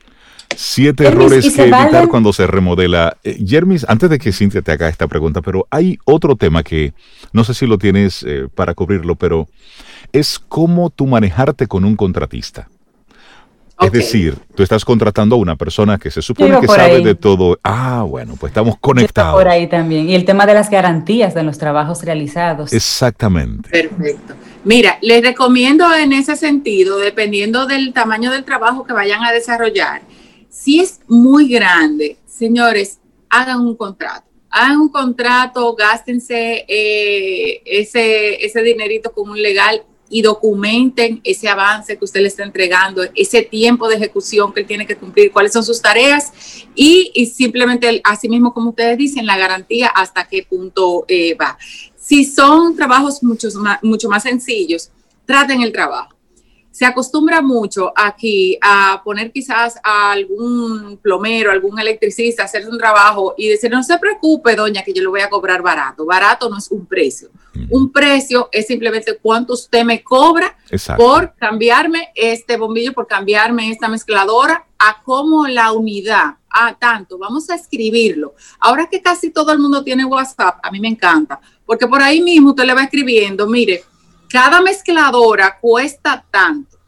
Siete errores que evitar cuando se remodela. Eh, Jermis, antes de que Cintia te haga esta pregunta, pero hay otro tema que no sé si lo tienes eh, para cubrirlo, pero es cómo tú manejarte con un contratista. Es decir, tú estás contratando a una persona que se supone que sabe de todo. Ah, bueno, pues estamos conectados. por ahí también. Y el tema de las garantías de los trabajos realizados. Exactamente. Perfecto. Mira, les recomiendo en ese sentido, dependiendo del tamaño del trabajo que vayan a desarrollar, si es muy grande, señores, hagan un contrato. Hagan un contrato, gástense eh, ese, ese dinerito con un legal y documenten ese avance que usted le está entregando, ese tiempo de ejecución que él tiene que cumplir, cuáles son sus tareas y, simplemente, así mismo como ustedes dicen, la garantía hasta qué punto eh, va. Si son trabajos mucho más, mucho más sencillos, traten el trabajo se acostumbra mucho aquí a poner quizás a algún plomero, algún electricista, a hacer un trabajo y decir, no se preocupe, doña, que yo le voy a cobrar barato. Barato no es un precio. Un precio es simplemente cuánto usted me cobra por cambiarme este bombillo, por cambiarme esta mezcladora, a cómo la unidad, a tanto, vamos a escribirlo. Ahora que casi todo el mundo tiene WhatsApp, a mí me encanta, porque por ahí mismo usted le va escribiendo, mire, cada mezcladora cuesta tanto.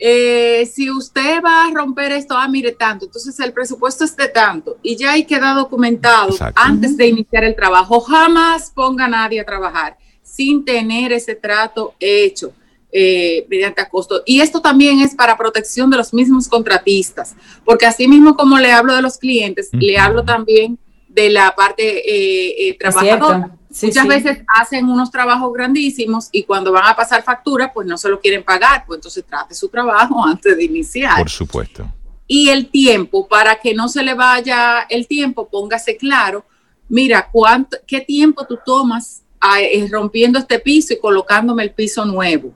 Eh, si usted va a romper esto, ah, mire tanto, entonces el presupuesto es de tanto y ya ahí queda documentado antes de iniciar el trabajo. Jamás ponga a nadie a trabajar sin tener ese trato hecho eh, mediante a costo. Y esto también es para protección de los mismos contratistas, porque así mismo como le hablo de los clientes, le hablo también de la parte eh, trabajadora Muchas veces hacen unos trabajos grandísimos y cuando van a pasar factura, pues no se lo quieren pagar, pues entonces trate su trabajo antes de iniciar. Por supuesto. Y el tiempo, para que no se le vaya el tiempo, póngase claro, mira, cuánto, qué tiempo tú tomas eh, rompiendo este piso y colocándome el piso nuevo.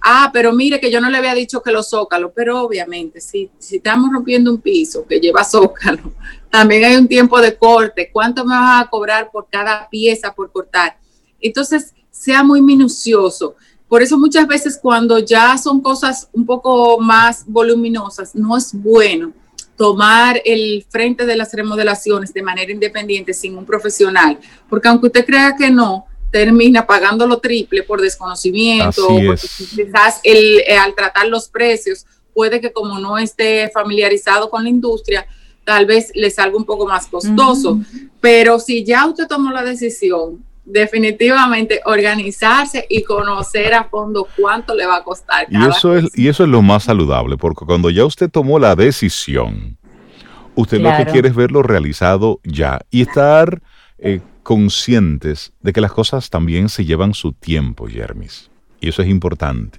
Ah, pero mire que yo no le había dicho que los zócalos, pero obviamente si, si estamos rompiendo un piso que lleva zócalo, también hay un tiempo de corte. ¿Cuánto me vas a cobrar por cada pieza por cortar? Entonces, sea muy minucioso. Por eso muchas veces cuando ya son cosas un poco más voluminosas, no es bueno tomar el frente de las remodelaciones de manera independiente sin un profesional, porque aunque usted crea que no, termina pagando lo triple por desconocimiento, porque quizás el, eh, al tratar los precios puede que como no esté familiarizado con la industria, tal vez le salga un poco más costoso. Pero si ya usted tomó la decisión, definitivamente organizarse y conocer a fondo cuánto le va a costar. y, eso es, y eso es lo más saludable, porque cuando ya usted tomó la decisión, usted lo que quiere es verlo realizado ya y estar eh, conscientes de que las cosas también se llevan su tiempo, Jermis. Y eso es importante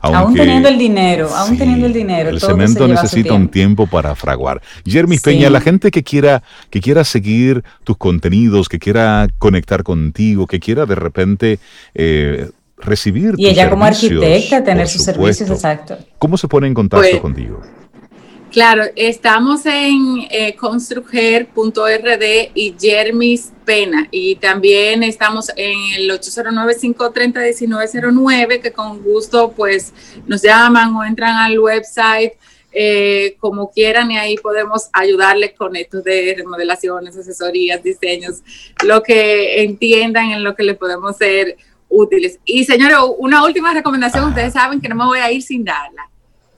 aún teniendo el dinero, aún teniendo el dinero. El cemento necesita un tiempo para fraguar. Jeremy Peña, la gente que quiera, que quiera seguir tus contenidos, que quiera conectar contigo, que quiera de repente eh, recibir. Y ella como arquitecta, tener sus servicios, exacto. ¿Cómo se pone en contacto pues, contigo? Claro, estamos en eh, construger.rd y Jermis Pena. Y también estamos en el 809-530-1909 que con gusto pues nos llaman o entran al website eh, como quieran y ahí podemos ayudarles con esto de remodelaciones, asesorías, diseños, lo que entiendan en lo que le podemos ser útiles. Y señores, una última recomendación, ustedes saben que no me voy a ir sin darla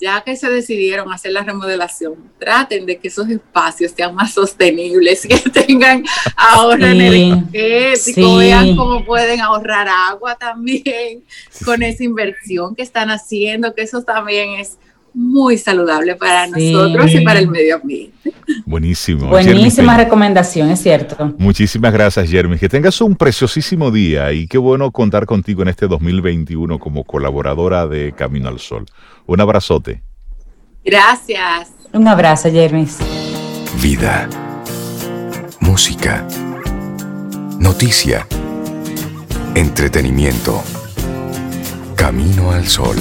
ya que se decidieron hacer la remodelación, traten de que esos espacios sean más sostenibles, que tengan ahorro energético, vean cómo pueden ahorrar agua también con esa inversión que están haciendo, que eso también es muy saludable para nosotros y para el medio ambiente. Buenísimo. Buenísima recomendación, es cierto. Muchísimas gracias, Jeremy. Que tengas un preciosísimo día y qué bueno contar contigo en este 2021 como colaboradora de Camino al Sol. Un abrazote. Gracias. Un abrazo, Jeremy. Vida. Música. Noticia. Entretenimiento. Camino al Sol.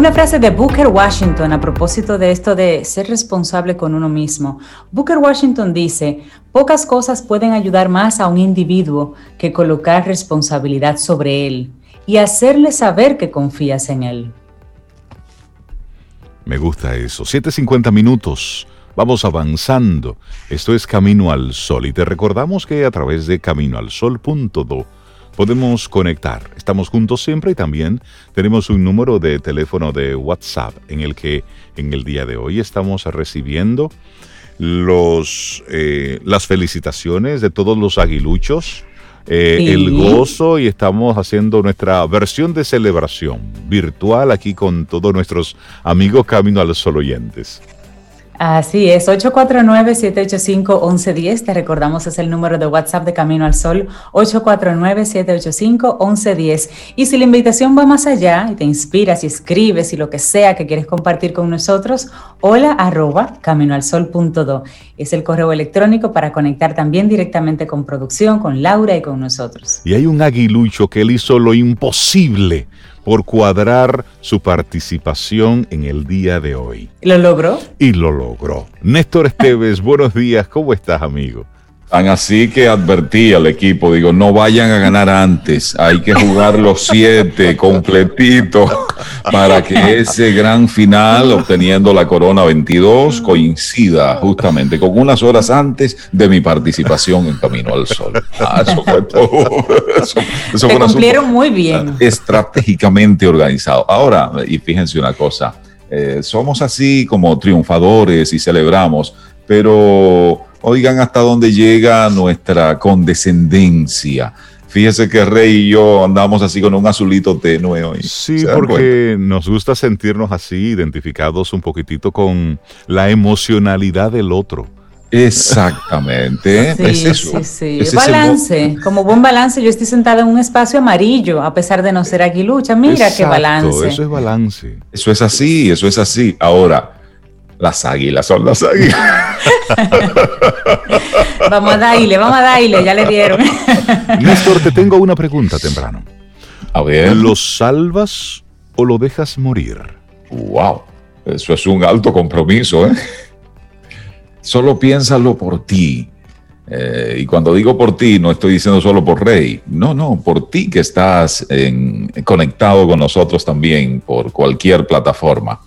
Una frase de Booker Washington a propósito de esto de ser responsable con uno mismo. Booker Washington dice, pocas cosas pueden ayudar más a un individuo que colocar responsabilidad sobre él y hacerle saber que confías en él. Me gusta eso. 7.50 minutos. Vamos avanzando. Esto es Camino al Sol y te recordamos que a través de caminoalsol.do podemos conectar. Estamos juntos siempre y también tenemos un número de teléfono de WhatsApp en el que en el día de hoy estamos recibiendo los, eh, las felicitaciones de todos los aguiluchos, eh, el gozo y estamos haciendo nuestra versión de celebración virtual aquí con todos nuestros amigos Camino al Sol oyentes. Así es, 849-785-1110, te recordamos es el número de WhatsApp de Camino al Sol, 849-785-1110. Y si la invitación va más allá y te inspiras y escribes y lo que sea que quieres compartir con nosotros, hola arroba caminoalsol.do. Es el correo electrónico para conectar también directamente con producción, con Laura y con nosotros. Y hay un aguilucho que él hizo lo imposible por cuadrar su participación en el día de hoy. ¿Lo logró? Y lo logró. Néstor Esteves, buenos días, ¿cómo estás, amigo? Tan así que advertí al equipo, digo, no vayan a ganar antes, hay que jugar los siete completitos para que ese gran final, obteniendo la corona 22, coincida justamente con unas horas antes de mi participación en Camino al Sol. Ah, eso fue todo. Eso, cumplieron muy bien. Estratégicamente organizado. Ahora, y fíjense una cosa, eh, somos así como triunfadores y celebramos, pero Oigan hasta dónde llega nuestra condescendencia. Fíjese que Rey y yo andamos así con un azulito tenue hoy. Sí, porque nos gusta sentirnos así, identificados un poquitito con la emocionalidad del otro. Exactamente. es eso. Sí, sí. balance. Como buen balance, yo estoy sentada en un espacio amarillo, a pesar de no ser aguilucha. Mira qué balance. Eso es balance. Eso es así, eso es así. Ahora, las águilas son las águilas. vamos a darle, vamos a darle, ya le dieron. Néstor, te tengo una pregunta temprano. A ver. ¿Lo salvas o lo dejas morir? Wow, eso es un alto compromiso, ¿eh? Solo piénsalo por ti. Eh, y cuando digo por ti, no estoy diciendo solo por Rey. No, no, por ti que estás conectado con nosotros también por cualquier plataforma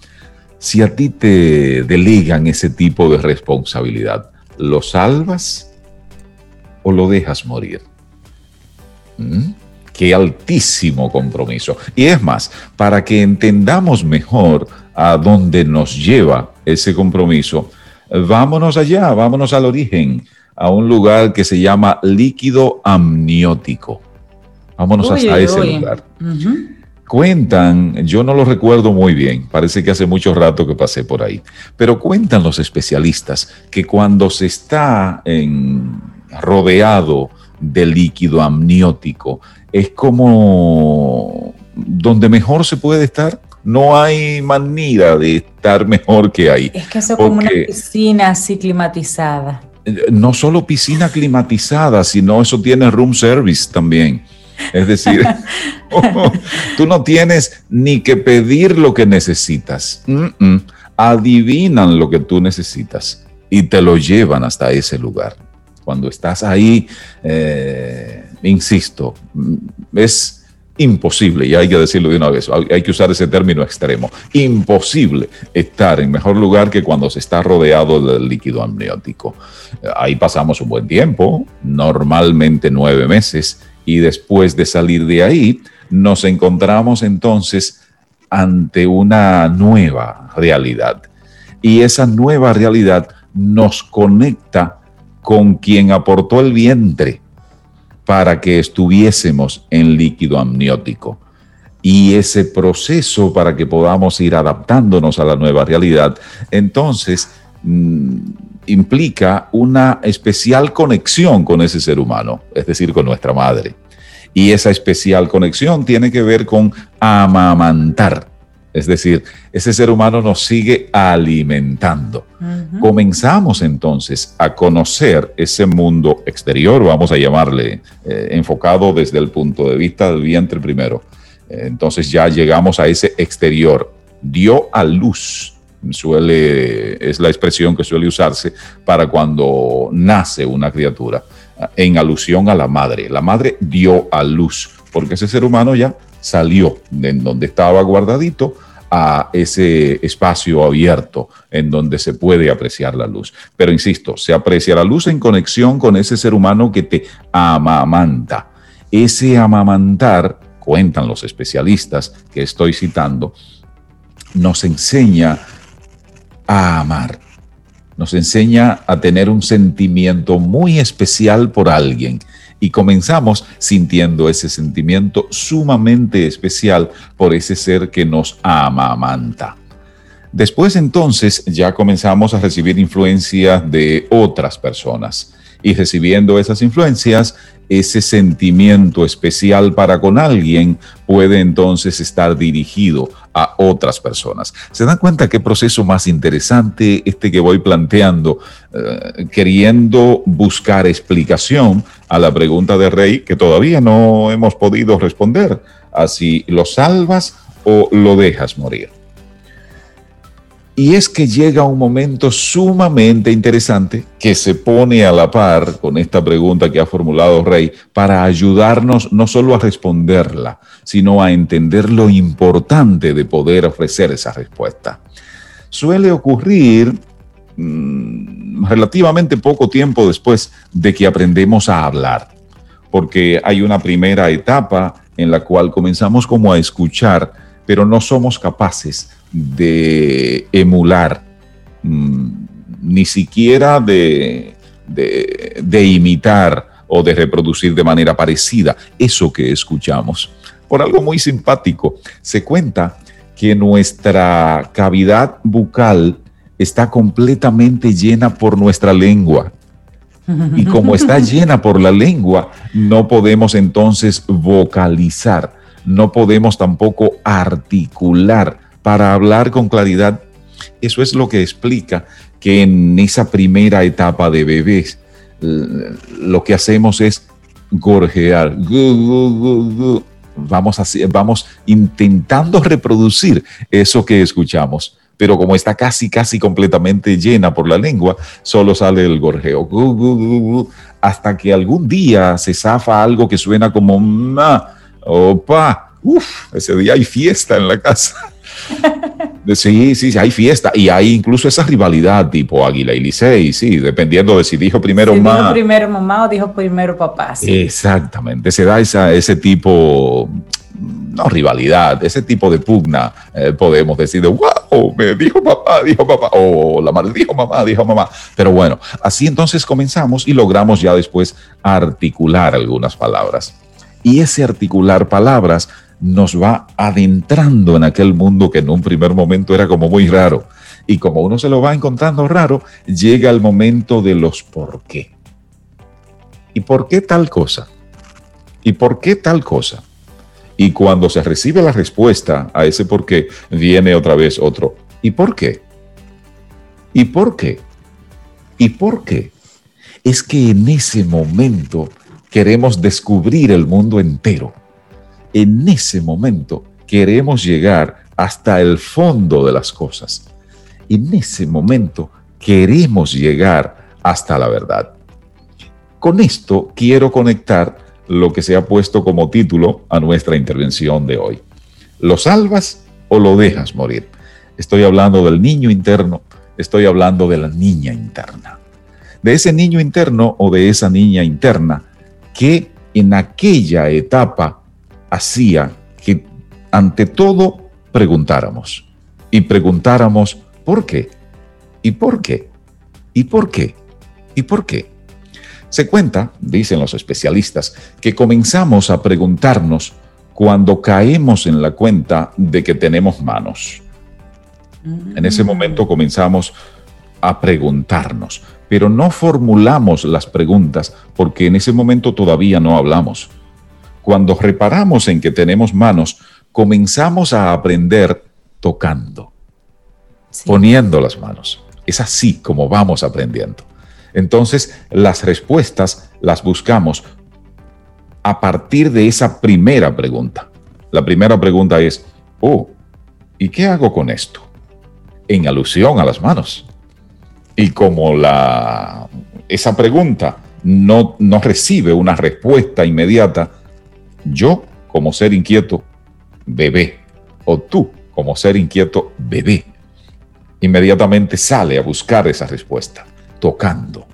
si a ti te delegan ese tipo de responsabilidad, ¿lo salvas o lo dejas morir? ¿Mm? Qué altísimo compromiso. Y es más, para que entendamos mejor a dónde nos lleva ese compromiso, vámonos allá, vámonos al origen, a un lugar que se llama líquido amniótico. Vámonos hasta ese lugar. Cuentan, yo no lo recuerdo muy bien, parece que hace mucho rato que pasé por ahí, pero cuentan los especialistas que cuando se está en, rodeado de líquido amniótico, es como donde mejor se puede estar. No hay manera de estar mejor que ahí. Es que eso es como una piscina así climatizada. No solo piscina climatizada, sino eso tiene room service también. Es decir, tú no tienes ni que pedir lo que necesitas. Adivinan lo que tú necesitas y te lo llevan hasta ese lugar. Cuando estás ahí, eh, insisto, es imposible, y hay que decirlo de una vez, hay que usar ese término extremo, imposible estar en mejor lugar que cuando se está rodeado del líquido amniótico. Ahí pasamos un buen tiempo, normalmente nueve meses, y después de salir de ahí, nos encontramos entonces ante una nueva realidad. Y esa nueva realidad nos conecta con quien aportó el vientre para que estuviésemos en líquido amniótico. Y ese proceso para que podamos ir adaptándonos a la nueva realidad, entonces mm, implica una especial conexión con ese ser humano, es decir, con nuestra madre. Y esa especial conexión tiene que ver con amamantar. Es decir, ese ser humano nos sigue alimentando. Comenzamos entonces a conocer ese mundo exterior, vamos a llamarle, eh, enfocado desde el punto de vista del vientre primero. entonces ya llegamos a ese exterior dio a luz. Suele, es la expresión que suele usarse para cuando nace una criatura, en alusión a la madre. La madre dio a luz, porque ese ser humano ya salió de donde estaba guardadito a ese espacio abierto en donde se puede apreciar la luz. Pero insisto, se aprecia la luz en conexión con ese ser humano que te amamanta. Ese amamantar, cuentan los especialistas que estoy citando, nos enseña a amar, nos enseña a tener un sentimiento muy especial por alguien. Y comenzamos sintiendo ese sentimiento sumamente especial por ese ser que nos amamanta. Después entonces ya comenzamos a recibir influencias de otras personas. Y recibiendo esas influencias, ese sentimiento especial para con alguien puede entonces estar dirigido a otras personas. ¿Se dan cuenta qué proceso más interesante este que voy planteando, eh, queriendo buscar explicación a la pregunta de Rey que todavía no hemos podido responder? Así, ¿lo salvas o lo dejas morir? Y es que llega un momento sumamente interesante que se pone a la par con esta pregunta que ha formulado Rey para ayudarnos no solo a responderla, sino a entender lo importante de poder ofrecer esa respuesta. Suele ocurrir mm, relativamente poco tiempo después de que aprendemos a hablar, porque hay una primera etapa en la cual comenzamos como a escuchar, pero no somos capaces de emular, mm, ni siquiera de, de, imitar o de reproducir de manera parecida eso que escuchamos. Por algo muy simpático, se cuenta que nuestra cavidad bucal está completamente llena por nuestra lengua. Y como está llena por la lengua, no podemos entonces vocalizar, no podemos tampoco articular para hablar con claridad. Eso es lo que explica que en esa primera etapa de bebés lo que hacemos es gorjear. Vamos, vamos intentando reproducir eso que escuchamos pero como está casi, casi completamente llena por la lengua, solo sale el gorjeo. hasta que algún día se zafa algo que suena como ma, opa, uf, ese día hay fiesta en la casa. Sí, sí, hay fiesta y hay incluso esa rivalidad tipo Águila y Licey, sí, dependiendo de si dijo primero mamá. Dijo primero mamá o dijo primero papá. Exactamente, se da esa, ese tipo, no rivalidad, ese tipo de pugna, eh, podemos decir de wow, me dijo papá, dijo papá, o la madre dijo mamá, dijo mamá. Pero bueno, así entonces comenzamos y logramos ya después articular algunas palabras. Y ese articular palabras nos va adentrando en aquel mundo que en un primer momento era como muy raro. Y como uno se lo va encontrando raro, llega el momento de los por qué. ¿Y por qué tal cosa? ¿Y por qué tal cosa? Y cuando se recibe la respuesta a ese por qué, viene otra vez otro. ¿Y por qué? ¿Y por qué? ¿Y por qué? Es que en ese momento queremos descubrir el mundo entero en ese momento queremos llegar hasta el fondo de las cosas. En ese momento queremos llegar hasta la verdad. Con esto quiero conectar lo que se ha puesto como título a nuestra intervención de hoy. ¿Lo salvas o lo dejas morir? Estoy hablando del niño interno, estoy hablando de la niña interna. De ese niño interno o de esa niña interna que en aquella etapa hacía que ante todo preguntáramos y preguntáramos ¿por qué? ¿Y por qué? ¿Y por qué? ¿Y por qué? Se cuenta, dicen los especialistas, que comenzamos a preguntarnos cuando caemos en la cuenta de que tenemos manos. En ese momento comenzamos a preguntarnos, pero no formulamos las preguntas porque en ese momento todavía no hablamos cuando reparamos en que tenemos manos, comenzamos a aprender tocando, poniendo las manos. Es así como vamos aprendiendo. Entonces, las respuestas las buscamos a partir de esa primera pregunta. La primera pregunta es, oh, ¿y qué hago con esto? En alusión a las manos. Y como la, esa pregunta no, no recibe una respuesta inmediata, yo como ser inquieto, bebé, o tú como ser inquieto, bebé, inmediatamente sale a buscar esa respuesta, tocando.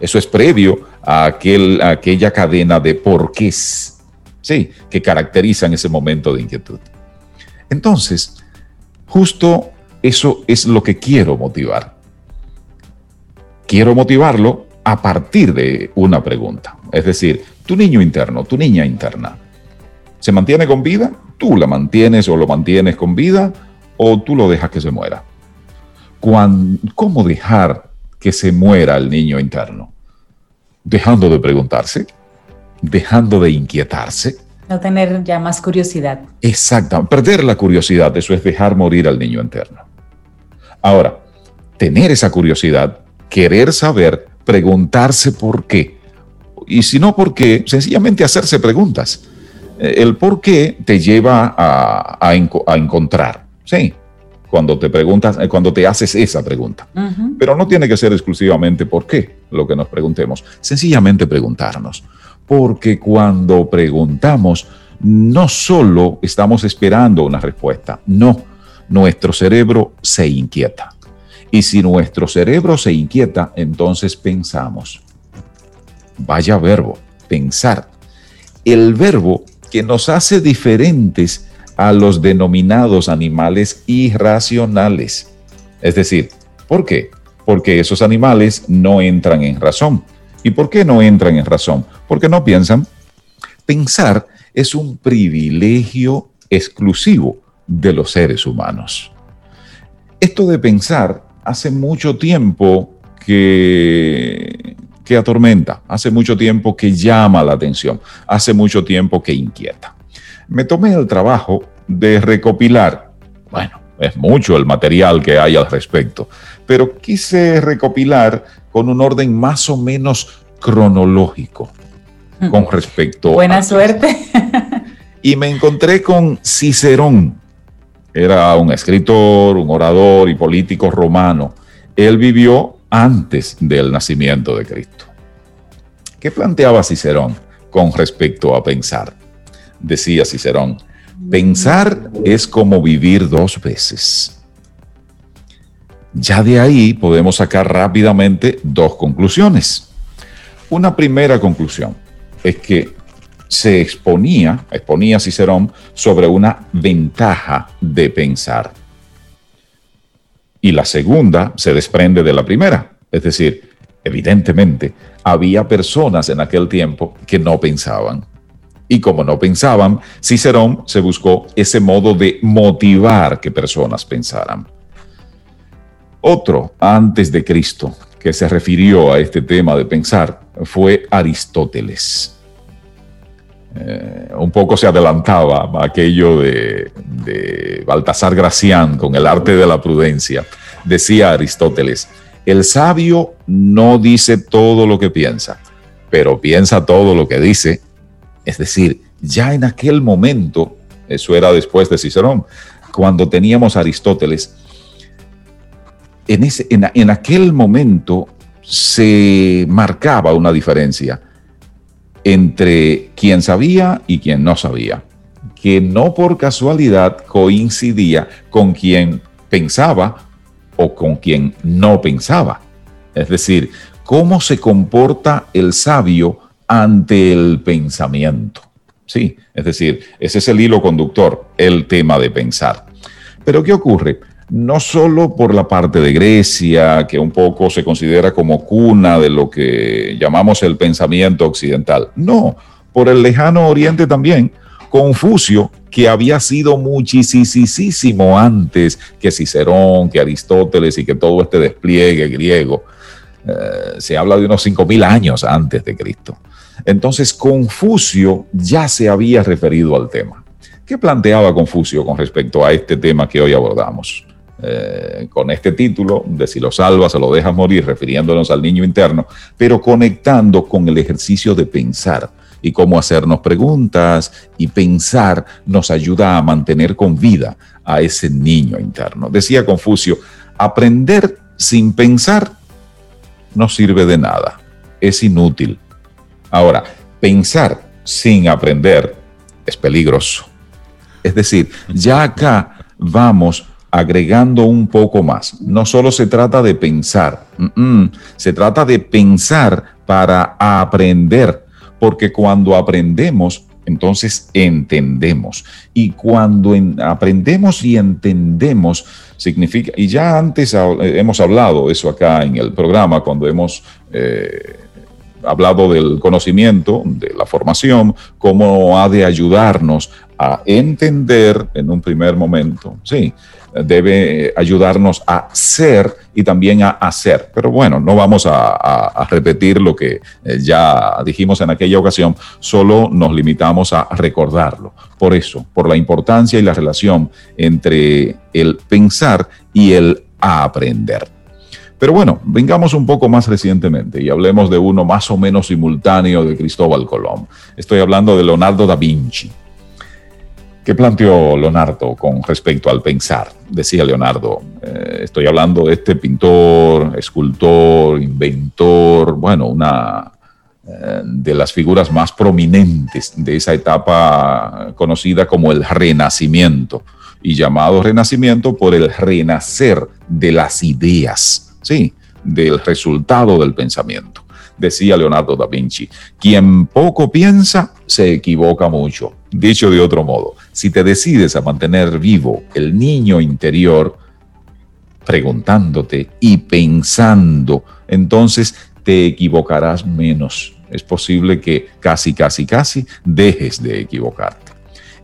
Eso es previo a, aquel, a aquella cadena de porqués, sí, que caracteriza en ese momento de inquietud. Entonces, justo eso es lo que quiero motivar. Quiero motivarlo a partir de una pregunta. Es decir, tu niño interno, tu niña interna, ¿se mantiene con vida? ¿Tú la mantienes o lo mantienes con vida? ¿O tú lo dejas que se muera? ¿Cómo dejar que se muera el niño interno? Dejando de preguntarse, dejando de inquietarse. No tener ya más curiosidad. Exacto, perder la curiosidad, eso es dejar morir al niño interno. Ahora, tener esa curiosidad, querer saber, preguntarse por qué. Y si no por qué, sencillamente hacerse preguntas. Eh, el por qué te lleva a, encontrar. Sí, cuando te preguntas, eh, cuando te haces esa pregunta. Pero no tiene que ser exclusivamente por qué lo que nos preguntemos, sencillamente preguntarnos. Porque cuando preguntamos, no solo estamos esperando una respuesta, no, nuestro cerebro se inquieta. Y si nuestro cerebro se inquieta, entonces pensamos. Vaya verbo, pensar. El verbo que nos hace diferentes a los denominados animales irracionales. Es decir, ¿por qué? Porque esos animales no entran en razón. ¿Y por qué no entran en razón? Porque no piensan. Pensar es un privilegio exclusivo de los seres humanos. Esto de pensar hace mucho tiempo que, que atormenta, hace mucho tiempo que llama la atención, hace mucho tiempo que inquieta. Me tomé el trabajo de recopilar, bueno, es mucho el material que hay al respecto, pero quise recopilar con un orden más o menos cronológico con respecto Buena suerte. y me encontré con Cicerón, era un escritor, un orador y político romano. Él vivió antes del nacimiento de Cristo. ¿Qué planteaba Cicerón con respecto a pensar? Decía Cicerón, pensar es como vivir dos veces. Ya de ahí podemos sacar rápidamente dos conclusiones. Una primera conclusión es que se exponía, exponía Cicerón, sobre una ventaja de pensar. Y la segunda se desprende de la primera. Es decir, evidentemente, había personas en aquel tiempo que no pensaban. Y como no pensaban, Cicerón se buscó ese modo de motivar que personas pensaran. Otro antes de Cristo que se refirió a este tema de pensar fue Aristóteles. Eh, un poco se adelantaba aquello de, Baltasar Gracián con el arte de la prudencia. Decía Aristóteles, el sabio no dice todo lo que piensa, pero piensa todo lo que dice. Es decir, ya en aquel momento, eso era después de Cicerón, cuando teníamos Aristóteles, en, ese, en aquel momento se marcaba una diferencia entre quien sabía y quien no sabía, que no por casualidad coincidía con quien pensaba o con quien no pensaba. Es decir, cómo se comporta el sabio ante el pensamiento. Sí, es decir, ese es el hilo conductor, el tema de pensar. Pero ¿qué ocurre? No solo por la parte de Grecia, que un poco se considera como cuna de lo que llamamos el pensamiento occidental, no, por el lejano oriente también. Confucio, que había sido muchísimo antes que Cicerón, que Aristóteles y que todo este despliegue griego. Eh, se habla de unos 5.000 años antes de Cristo. Entonces, Confucio ya se había referido al tema. ¿Qué planteaba Confucio con respecto a este tema que hoy abordamos? Eh, con este título de si lo salvas o lo dejas morir, refiriéndonos al niño interno, pero conectando con el ejercicio de pensar, y cómo hacernos preguntas y pensar nos ayuda a mantener con vida a ese niño interno. Decía Confucio, aprender sin pensar no sirve de nada, es inútil. Ahora, pensar sin aprender es peligroso. Es decir, ya acá vamos agregando un poco más. No solo se trata de pensar, se trata de pensar para aprender, porque cuando aprendemos, entonces entendemos. Y cuando aprendemos y entendemos, significa, y ya antes hemos hablado eso acá en el programa, cuando hemos... Eh, hablado del conocimiento, de la formación, cómo ha de ayudarnos a entender en un primer momento, sí, debe ayudarnos a ser y también a hacer. Pero bueno, no vamos a, repetir lo que eh, ya dijimos en aquella ocasión, solo nos limitamos a recordarlo. Por eso, por la importancia y la relación entre el pensar y el aprender. Pero bueno, vengamos un poco más recientemente y hablemos de uno más o menos simultáneo de Cristóbal Colón. Estoy hablando de Leonardo da Vinci. ¿Qué planteó Leonardo con respecto al pensar? Decía Leonardo, eh, estoy hablando de este pintor, escultor, inventor, bueno, una eh, de las figuras más prominentes de esa etapa conocida como el Renacimiento y llamado Renacimiento por el renacer de las ideas, ¿sí? del resultado del pensamiento. Decía Leonardo da Vinci, quien poco piensa se equivoca mucho. Dicho de otro modo, si te decides a mantener vivo el niño interior, preguntándote y pensando, entonces te equivocarás menos. Es posible que casi, casi, casi dejes de equivocarte.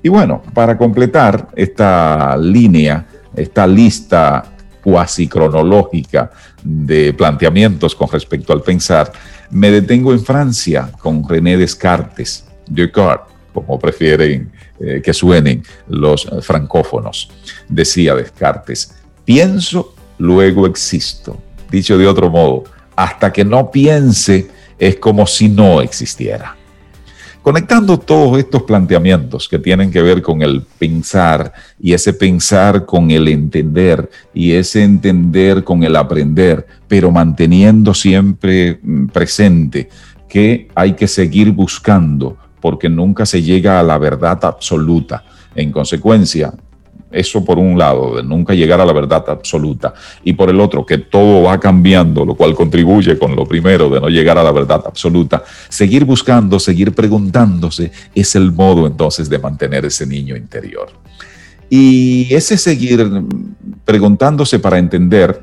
Y bueno, para completar esta línea, esta lista cuasi cronológica de planteamientos con respecto al pensar, me detengo en Francia con René Descartes, Descartes, como prefieren eh, que suenen los francófonos. Decía Descartes, pienso, luego existo. Dicho de otro modo, hasta que no piense es como si no existiera. Conectando todos estos planteamientos que tienen que ver con el pensar y ese pensar con el entender y ese entender con el aprender, pero manteniendo siempre mm, presente que hay que seguir buscando porque nunca se llega a la verdad absoluta. En consecuencia, eso por un lado, de nunca llegar a la verdad absoluta, y por el otro, que todo va cambiando, lo cual contribuye con lo primero, de no llegar a la verdad absoluta. Seguir buscando, seguir preguntándose, es el modo entonces de mantener ese niño interior. Y ese seguir preguntándose para entender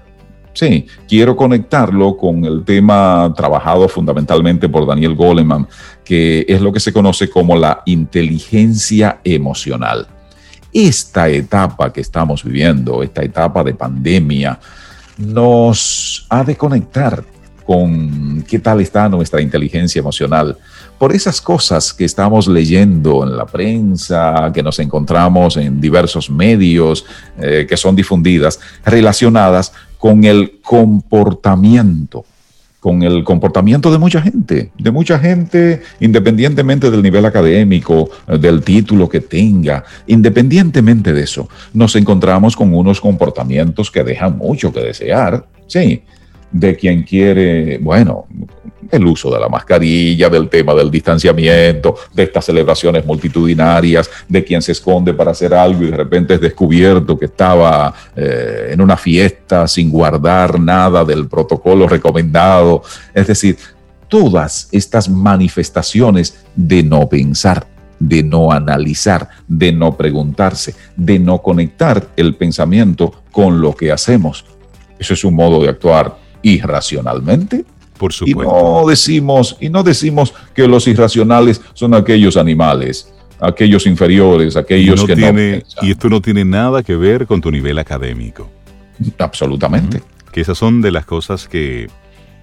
Sí, quiero conectarlo con el tema trabajado fundamentalmente por Daniel Goleman, que es lo que se conoce como la inteligencia emocional. Esta etapa que estamos viviendo, esta etapa de pandemia, nos ha de conectar con qué tal está nuestra inteligencia emocional, por esas cosas que estamos leyendo en la prensa, que nos encontramos en diversos medios, eh, que son difundidas, relacionadas con el comportamiento, con el comportamiento de mucha gente, de mucha gente, independientemente del nivel académico, del título que tenga, independientemente de eso, nos encontramos con unos comportamientos que dejan mucho que desear, sí, de quien quiere, bueno, el uso de la mascarilla, del tema del distanciamiento, de estas celebraciones multitudinarias, de quien se esconde para hacer algo y de repente es descubierto que estaba eh, en una fiesta sin guardar nada del protocolo recomendado. Es decir, todas estas manifestaciones de no pensar, de no analizar, de no preguntarse, de no conectar el pensamiento con lo que hacemos. Eso es un modo de actuar irracionalmente. Por supuesto. Y no decimos, y no decimos que los irracionales son aquellos animales, aquellos inferiores, aquellos que no. Y esto no tiene nada que ver con tu nivel académico. Absolutamente. Que esas son de las cosas que,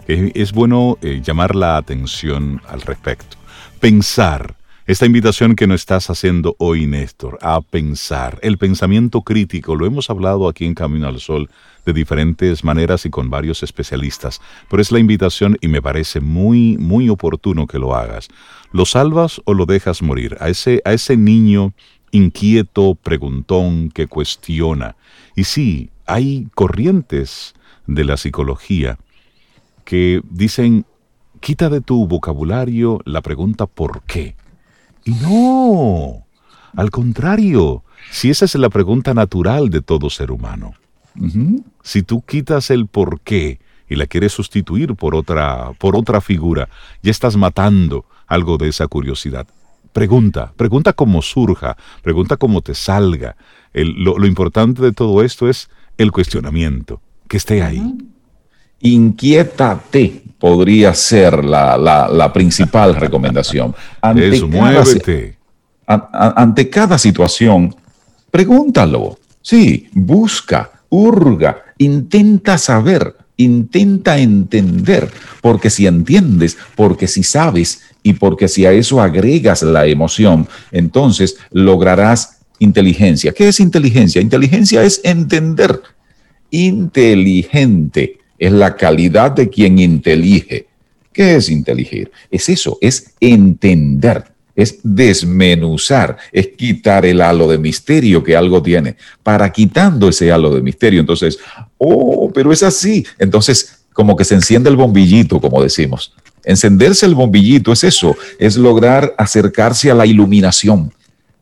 es bueno eh, llamar la atención al respecto. Pensar esta invitación que nos estás haciendo hoy, Néstor, a pensar. El pensamiento crítico, lo hemos hablado aquí en Camino al Sol de diferentes maneras y con varios especialistas, pero es la invitación y me parece muy, muy oportuno que lo hagas. ¿Lo salvas o lo dejas morir? A ese, a ese niño inquieto, preguntón, que cuestiona. Y sí, hay corrientes de la psicología que dicen, quita de tu vocabulario la pregunta ¿por qué? Y no, al contrario, si esa es la pregunta natural de todo ser humano. Si tú quitas el por qué y la quieres sustituir por otra, por otra figura, ya estás matando algo de esa curiosidad. Pregunta, pregunta cómo surja, pregunta cómo te salga. lo, importante de todo esto es el cuestionamiento, que esté ahí. Inquiétate podría ser la, principal recomendación. Ante Eso, muévete. ante cada situación, pregúntalo. Sí, busca, hurga, intenta saber, intenta entender, porque si entiendes, porque si sabes y porque si a eso agregas la emoción, entonces lograrás inteligencia. ¿Qué es inteligencia? Inteligencia es entender. Inteligente es la calidad de quien intelige. ¿Qué es inteligir? Es eso, es entender, es desmenuzar, es quitar el halo de misterio que algo tiene. Para quitando ese halo de misterio, entonces, oh, pero es así. Entonces, como que se enciende el bombillito, como decimos. Encenderse el bombillito es eso, es lograr acercarse a la iluminación.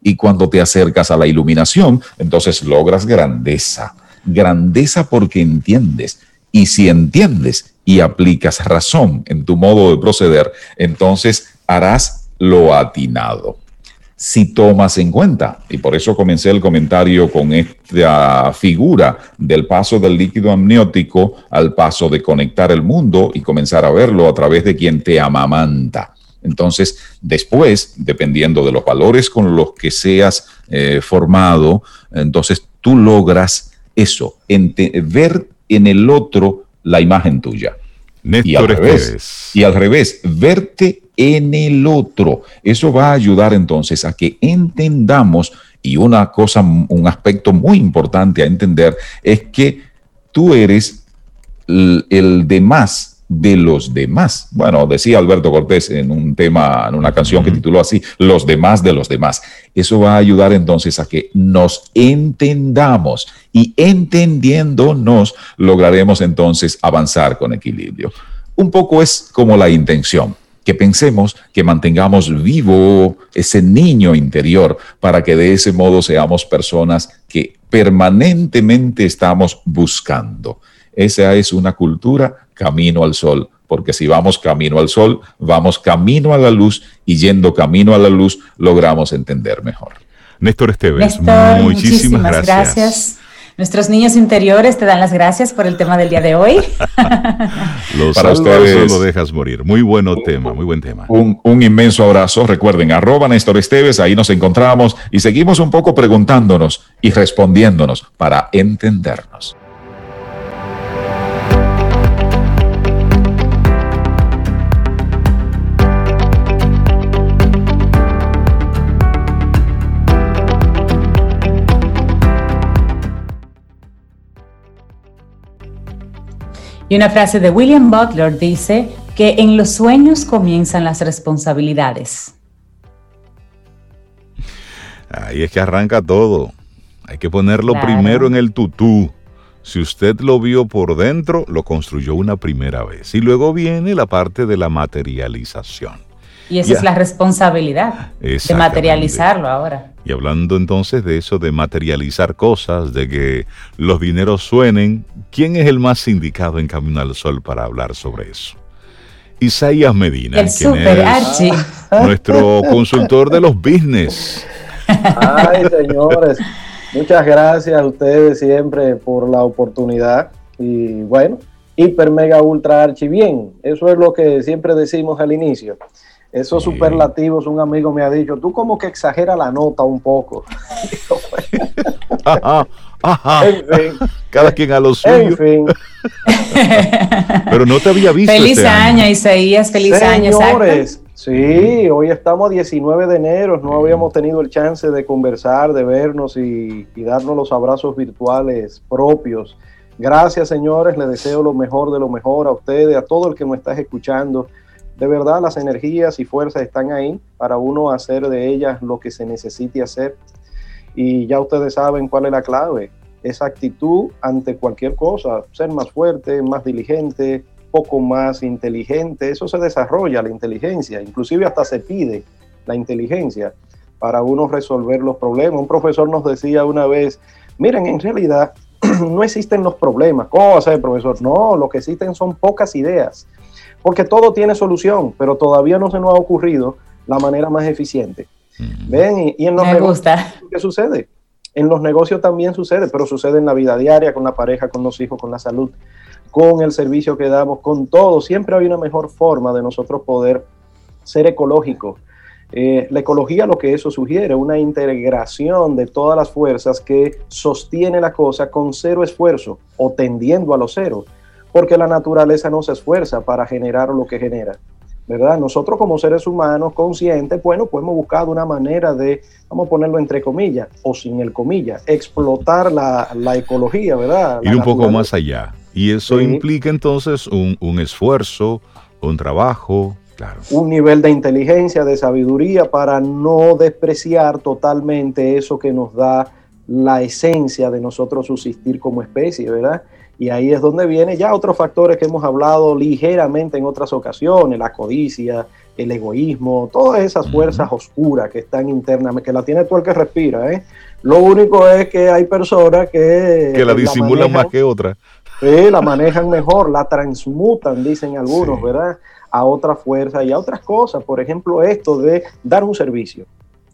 Y cuando te acercas a la iluminación, entonces logras grandeza. Grandeza porque entiendes y si entiendes y aplicas razón en tu modo de proceder, entonces harás lo atinado. Si tomas en cuenta, y por eso comencé el comentario con esta figura del paso del líquido amniótico al paso de conectar el mundo y comenzar a verlo a través de quien te amamanta. Entonces, después, dependiendo de los valores con los que seas eh, formado, entonces tú logras eso, ver en el otro la imagen tuya. y al, revés, y al revés, verte en el otro. Eso va a ayudar entonces a que entendamos, y una cosa, un aspecto muy importante a entender es que tú eres el, el demás de los demás. Bueno, decía Alberto Cortés en un tema, en una canción que tituló así, Los demás de los demás. Eso va a ayudar entonces a que nos entendamos y entendiéndonos lograremos entonces avanzar con equilibrio. Un poco es como la intención, que pensemos que mantengamos vivo ese niño interior para que de ese modo seamos personas que permanentemente estamos buscando. Esa es una cultura camino al sol, porque si vamos camino al sol, vamos camino a la luz y yendo camino a la luz logramos entender mejor. Néstor Esteves, muchísimas, gracias. Nuestros niños interiores te dan las gracias por el tema del día de hoy. Los Para ustedes lo dejas morir. Muy buen tema, muy buen tema. Un, un, inmenso abrazo. Recuerden, arroba Néstor Esteves, ahí nos encontramos y seguimos un poco preguntándonos y respondiéndonos para entendernos. Y una frase de William Butler dice que en los sueños comienzan las responsabilidades. Ahí es que arranca todo. Hay que ponerlo primero en el tutú. Si usted lo vio por dentro, lo construyó una primera vez. Y luego viene la parte de la materialización. Y esa es la responsabilidad de materializarlo ahora. Y hablando entonces de eso, de materializar cosas, de que los dineros suenen, ¿quién es el más indicado en Camino al Sol para hablar sobre eso? Isaías Medina, el super Archie. nuestro consultor de los business. Ay, señores, muchas gracias a ustedes siempre por la oportunidad. Y bueno, hiper, mega, ultra, archi, bien. Eso es lo que siempre decimos al inicio. Esos superlativos, un amigo me ha dicho, tú como que exagera la nota un poco. Cada quien a lo suyo. En fin. Pero no te había visto. Feliz este año, Isaías, feliz año. Señores, Sí, hoy estamos 19 de enero, no habíamos tenido el chance de conversar, de vernos y, darnos los abrazos virtuales propios. Gracias, señores, les deseo lo mejor de lo mejor a ustedes, a todo el que me está escuchando. De verdad, las energías y fuerzas están ahí para uno hacer de ellas lo que se necesite hacer. Y ya ustedes saben cuál es la clave, esa actitud ante cualquier cosa, ser más fuerte, más diligente, poco más inteligente, eso se desarrolla, la inteligencia, inclusive hasta se pide la inteligencia para uno resolver los problemas. Un profesor nos decía una vez, miren, en realidad no existen los problemas. ¿Cómo va a ser, profesor? No, lo que existen son pocas ideas, porque todo tiene solución, pero todavía no se nos ha ocurrido la manera más eficiente. ¿Ven? Y, en los Me gusta. ¿qué sucede? En los negocios también sucede, pero sucede en la vida diaria, con la pareja, con los hijos, con la salud con el servicio que damos, con todo. Siempre hay una mejor forma de nosotros poder ser ecológicos. Eh, la ecología lo que eso sugiere, una integración de todas las fuerzas que sostiene la cosa con cero esfuerzo o tendiendo a lo cero, porque la naturaleza no se esfuerza para generar lo que genera. ¿verdad? Nosotros como seres humanos conscientes, bueno, pues hemos buscado una manera de, vamos a ponerlo entre comillas, o sin el comillas, explotar la, ecología, ¿verdad? Ir un poco más allá. Y eso implica entonces un, un, esfuerzo, un trabajo, claro. Un nivel de inteligencia, de sabiduría para no despreciar totalmente eso que nos da la esencia de nosotros subsistir como especie, ¿verdad? Y ahí es donde vienen ya otros factores que hemos hablado ligeramente en otras ocasiones, la codicia, el egoísmo, todas esas fuerzas oscuras que están internamente, que la tiene todo el que respira. ¿eh? Lo único es que hay personas que... Que la disimulan más que otras. Sí, la manejan mejor, la transmutan, dicen algunos, ¿verdad? A otra fuerza y a otras cosas. Por ejemplo, esto de dar un servicio.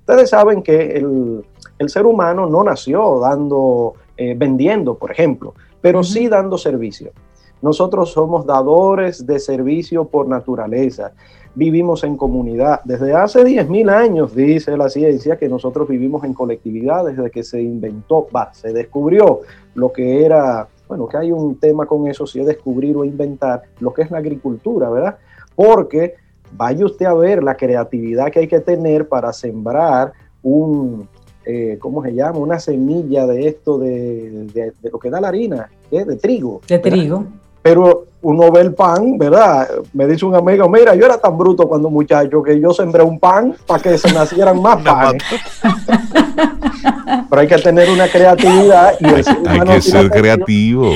Ustedes saben que el, el ser humano no nació dando, eh, vendiendo, por ejemplo pero sí dando servicio. Nosotros somos dadores de servicio por naturaleza. Vivimos en comunidad. Desde hace 10.000 años, dice la ciencia, que nosotros vivimos en colectividad desde que se inventó, va, se descubrió lo que era, bueno, que hay un tema con eso, si es descubrir o inventar lo que es la agricultura, ¿verdad? Porque vaya usted a ver la creatividad que hay que tener para sembrar un, eh, ¿cómo se llama? Una semilla de esto, de, de, lo que da la harina, ¿eh? de trigo. De trigo. Pero uno ve el pan, ¿verdad? Me dice un amigo, mira, yo era tan bruto cuando muchacho que yo sembré un pan para que se nacieran más panes. Pero hay que tener una creatividad y hay que ser creativo.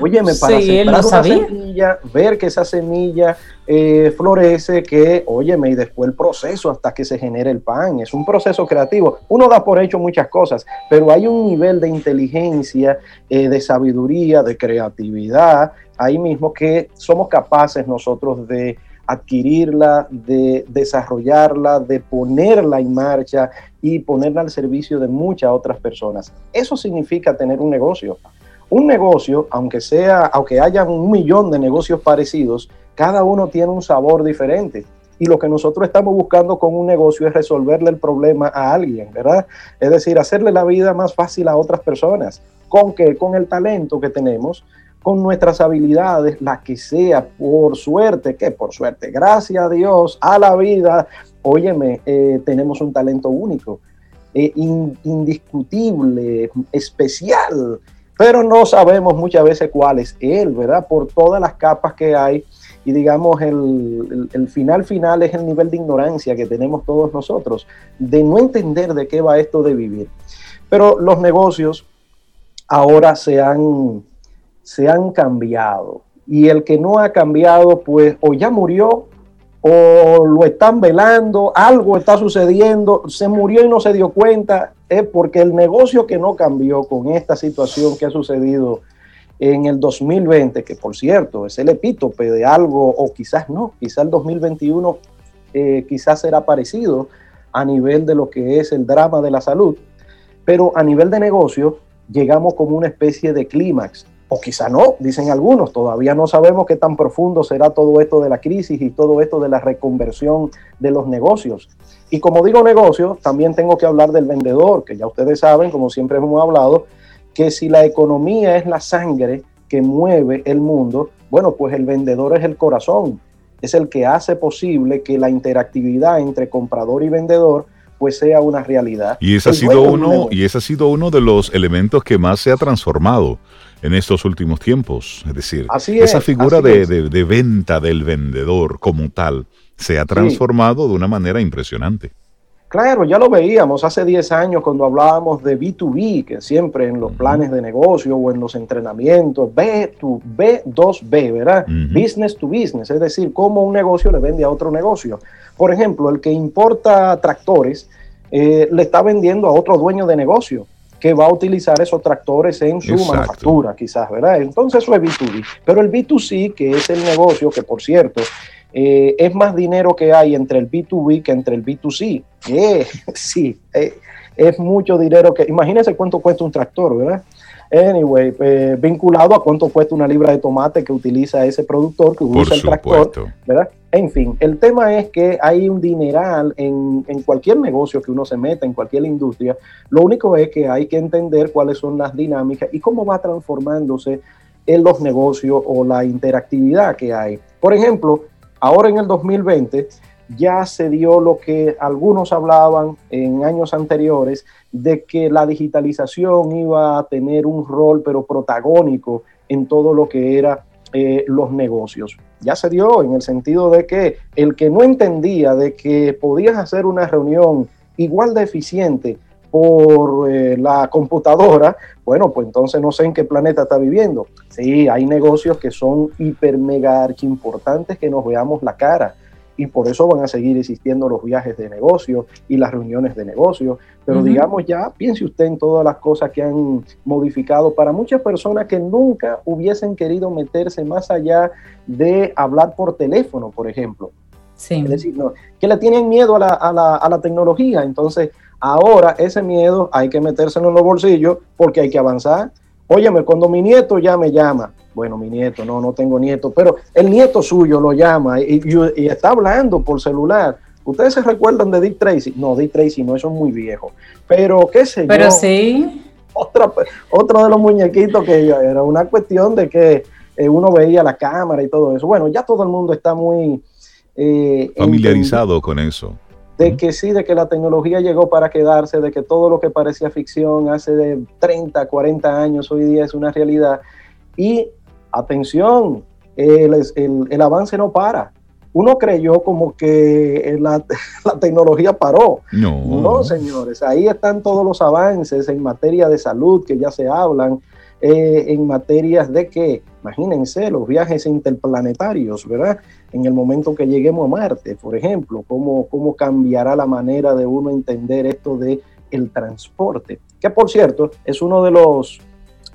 Óyeme, para sí, sembrar una semilla, ver que esa semilla eh, florece, que, óyeme, y después el proceso hasta que se genere el pan. Es un proceso creativo. Uno da por hecho muchas cosas, pero hay un nivel de inteligencia, eh, de sabiduría, de creatividad, ahí mismo que somos capaces nosotros de adquirirla, de desarrollarla, de ponerla en marcha y ponerla al servicio de muchas otras personas. Eso significa tener un negocio. Un negocio, aunque sea, aunque haya un millón de negocios parecidos, cada uno tiene un sabor diferente. Y lo que nosotros estamos buscando con un negocio es resolverle el problema a alguien, ¿verdad? Es decir, hacerle la vida más fácil a otras personas. ¿Con qué? Con el talento que tenemos, con nuestras habilidades, la que sea, por suerte, que por suerte, gracias a Dios, a la vida, óyeme, eh, tenemos un talento único, eh, indiscutible, especial, pero no sabemos muchas veces cuál es él, ¿verdad? Por todas las capas que hay y digamos el, el, final final es el nivel de ignorancia que tenemos todos nosotros, de no entender de qué va esto de vivir. Pero los negocios ahora se han se han cambiado. Y el que no ha cambiado, pues o ya murió o lo están velando, algo está sucediendo, se murió y no se dio cuenta, es porque el negocio que no cambió con esta situación que ha sucedido en el 2020, que por cierto es el epítope de algo, o quizás no, quizás el 2021 eh, quizás será parecido a nivel de lo que es el drama de la salud, pero a nivel de negocio llegamos como una especie de clímax o quizá no, dicen algunos, todavía no sabemos qué tan profundo será todo esto de la crisis y todo esto de la reconversión de los negocios. Y como digo negocio, también tengo que hablar del vendedor, que ya ustedes saben, como siempre hemos hablado, que si la economía es la sangre que mueve el mundo, bueno, pues el vendedor es el corazón. es el que hace posible que la interactividad entre comprador y vendedor pues sea una realidad. Y ese, ha sido uno, y ese ha sido uno de los elementos que más se ha transformado en estos últimos tiempos. Es decir, esa figura de, venta del vendedor como tal se ha transformado de una manera impresionante. Claro, ya lo veíamos hace 10 años cuando hablábamos de B2B, que siempre en los planes de negocio o en los entrenamientos, B2, B2B, ¿verdad? Business to business, es decir, cómo un negocio le vende a otro negocio. Por ejemplo, el que importa tractores eh, le está vendiendo a otro dueño de negocio que va a utilizar esos tractores en su manufactura, quizás, ¿verdad? Entonces eso es B2B. Pero el B2C, que es el negocio que, por cierto, eh, es más dinero que hay entre el B2B que entre el B2C. Eh, sí, eh, es mucho dinero que... Imagínense cuánto cuesta un tractor, ¿verdad? Anyway, vinculado a cuánto cuesta una libra de tomate que utiliza ese productor, que usa el tractor, ¿verdad? En fin, el tema es que hay un dineral en, en, cualquier negocio que uno se meta, en cualquier industria. Lo único es que hay que entender cuáles son las dinámicas y cómo va transformándose en los negocios o la interactividad que hay. Por ejemplo, Ahora en el 2020 ya se dio lo que algunos hablaban en años anteriores de que la digitalización iba a tener un rol pero protagónico en todo lo que era eh, los negocios. Ya se dio en el sentido de que el que no entendía de que podías hacer una reunión igual de eficiente por eh, la computadora, bueno, pues entonces no sé en qué planeta está viviendo. Sí, hay negocios que son hiper mega archi importantes que nos veamos la cara y por eso van a seguir existiendo los viajes de negocio y las reuniones de negocio. Pero digamos ya, piense usted en todas las cosas que han modificado para muchas personas que nunca hubiesen querido meterse más allá de hablar por teléfono, por ejemplo. Sí. Es decir, que le tienen miedo a la, a la, a la tecnología. Entonces, Ahora ese miedo hay que metérselo en los bolsillos porque hay que avanzar. Óyeme, cuando mi nieto ya me llama, bueno, mi nieto, no, no tengo nieto, pero el nieto suyo lo llama y, está hablando por celular. ¿Ustedes se recuerdan de Dick Tracy? No, Dick Tracy no, eso es muy viejo. Pero qué sé pero yo. Pero sí. Otra, otro de los muñequitos que era una cuestión de que eh, uno veía la cámara y todo eso. Bueno, ya todo el mundo está muy... Eh, familiarizado con eso de que sí, de que la tecnología llegó para quedarse, de que todo lo que parecía ficción hace de 30, 40 años hoy día es una realidad. Y atención, el, avance no para. Uno creyó como que la, tecnología paró. No. No, señores, ahí están todos los avances en materia de salud que ya se hablan, eh, en materias de que, imagínense, los viajes interplanetarios, ¿verdad? En el momento que lleguemos a Marte, por ejemplo, cómo, cómo cambiará la manera de uno entender esto de el transporte, que por cierto es uno de los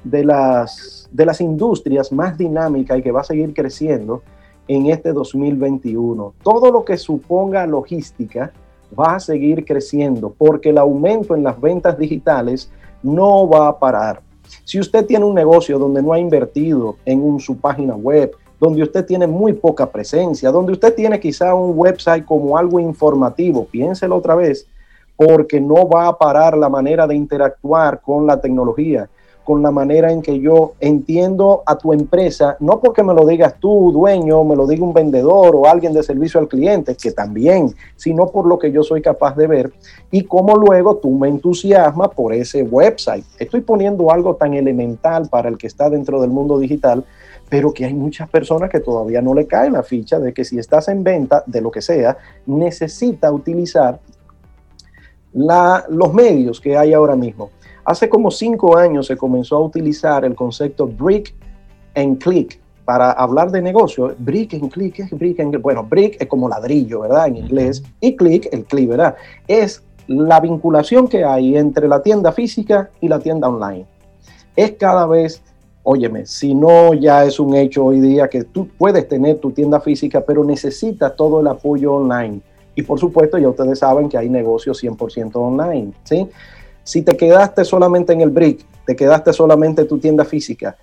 de las, de las industrias más dinámicas y que va a seguir creciendo en este 2021. Todo lo que suponga logística va a seguir creciendo porque el aumento en las ventas digitales no va a parar. Si usted tiene un negocio donde no ha invertido en su página web, donde usted tiene muy poca presencia, donde usted tiene quizá un website como algo informativo, piénselo otra vez, porque no va a parar la manera de interactuar con la tecnología con la manera en que yo entiendo a tu empresa, no porque me lo digas tú, dueño, me lo diga un vendedor o alguien de servicio al cliente, que también, sino por lo que yo soy capaz de ver y cómo luego tú me entusiasmas por ese website. Estoy poniendo algo tan elemental para el que está dentro del mundo digital, pero que hay muchas personas que todavía no le cae la ficha de que si estás en venta de lo que sea, necesita utilizar la, los medios que hay ahora mismo. Hace como cinco años se comenzó a utilizar el concepto brick and click para hablar de negocio. Brick and click es brick and Bueno, brick es como ladrillo, ¿verdad? En inglés. Y click, el click, ¿verdad? Es la vinculación que hay entre la tienda física y la tienda online. Es cada vez, óyeme, si no ya es un hecho hoy día que tú puedes tener tu tienda física, pero necesitas todo el apoyo online. Y por supuesto, ya ustedes saben que hay negocios 100% online, ¿sí? Si te quedaste solamente en el brick, te quedaste solamente en tu tienda física,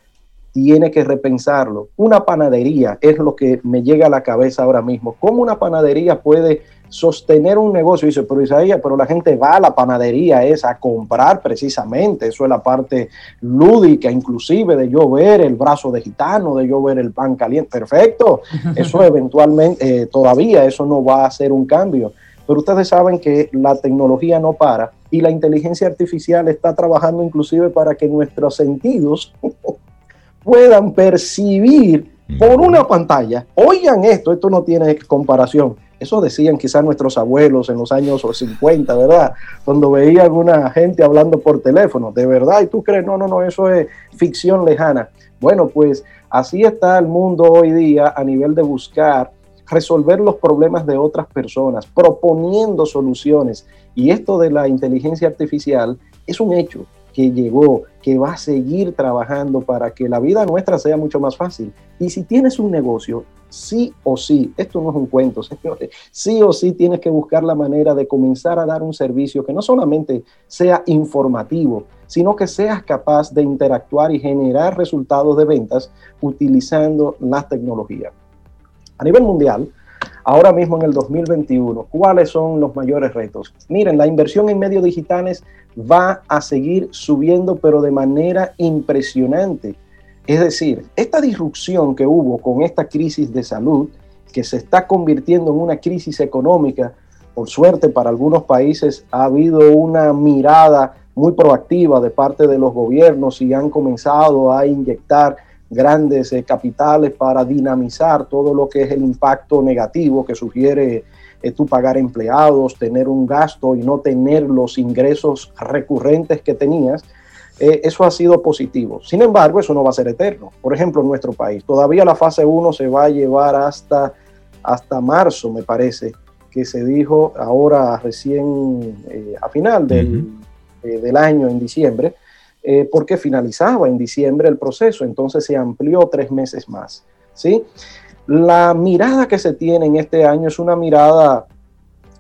tiene que repensarlo. Una panadería es lo que me llega a la cabeza ahora mismo. ¿Cómo una panadería puede sostener un negocio. Dice, pero Isaías, pero la gente va a la panadería es a comprar precisamente. Eso es la parte lúdica, inclusive de yo ver el brazo de gitano, de yo ver el pan caliente. Perfecto. Eso eventualmente, eh, todavía eso no va a ser un cambio. Pero ustedes saben que la tecnología no para y la inteligencia artificial está trabajando inclusive para que nuestros sentidos puedan percibir por una pantalla. Oigan esto, esto no tiene comparación. Eso decían quizás nuestros abuelos en los años 50, ¿verdad? Cuando veían una gente hablando por teléfono, de verdad, y tú crees, no, no, no, eso es ficción lejana. Bueno, pues así está el mundo hoy día a nivel de buscar resolver los problemas de otras personas, proponiendo soluciones. Y esto de la inteligencia artificial es un hecho que llegó, que va a seguir trabajando para que la vida nuestra sea mucho más fácil. Y si tienes un negocio, sí o sí, esto no es un cuento, sí o sí tienes que buscar la manera de comenzar a dar un servicio que no solamente sea informativo, sino que seas capaz de interactuar y generar resultados de ventas utilizando las tecnologías. A nivel mundial, ahora mismo en el 2021, ¿cuáles son los mayores retos? Miren, la inversión en medios digitales va a seguir subiendo, pero de manera impresionante. Es decir, esta disrupción que hubo con esta crisis de salud, que se está convirtiendo en una crisis económica, por suerte para algunos países ha habido una mirada muy proactiva de parte de los gobiernos y han comenzado a inyectar grandes eh, capitales para dinamizar todo lo que es el impacto negativo que sugiere eh, tú pagar empleados, tener un gasto y no tener los ingresos recurrentes que tenías. Eh, eso ha sido positivo. Sin embargo, eso no va a ser eterno. Por ejemplo, en nuestro país, todavía la fase 1 se va a llevar hasta, hasta marzo, me parece, que se dijo ahora recién a final del, del año, en diciembre, eh, porque finalizaba en diciembre el proceso, entonces se amplió tres meses más. ¿sí? La mirada que se tiene en este año es una mirada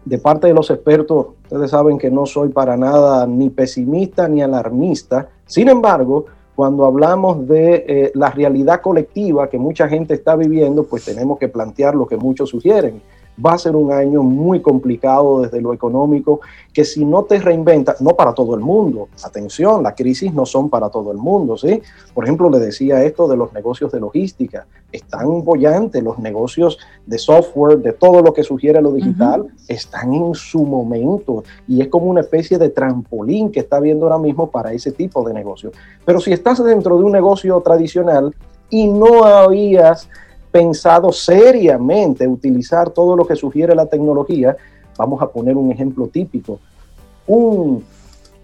de parte de los expertos, ustedes saben que no soy para nada ni pesimista ni alarmista, sin embargo, cuando hablamos de eh, la realidad colectiva que mucha gente está viviendo, pues tenemos que plantear lo que muchos sugieren va a ser un año muy complicado desde lo económico, que si no te reinventas, no para todo el mundo, atención, las crisis no son para todo el mundo, ¿sí? Por ejemplo, le decía esto de los negocios de logística, están bollantes, los negocios de software, de todo lo que sugiere lo digital, están en su momento y es como una especie de trampolín que está viendo ahora mismo para ese tipo de negocio. Pero si estás dentro de un negocio tradicional y no habías pensado seriamente utilizar todo lo que sugiere la tecnología, vamos a poner un ejemplo típico, un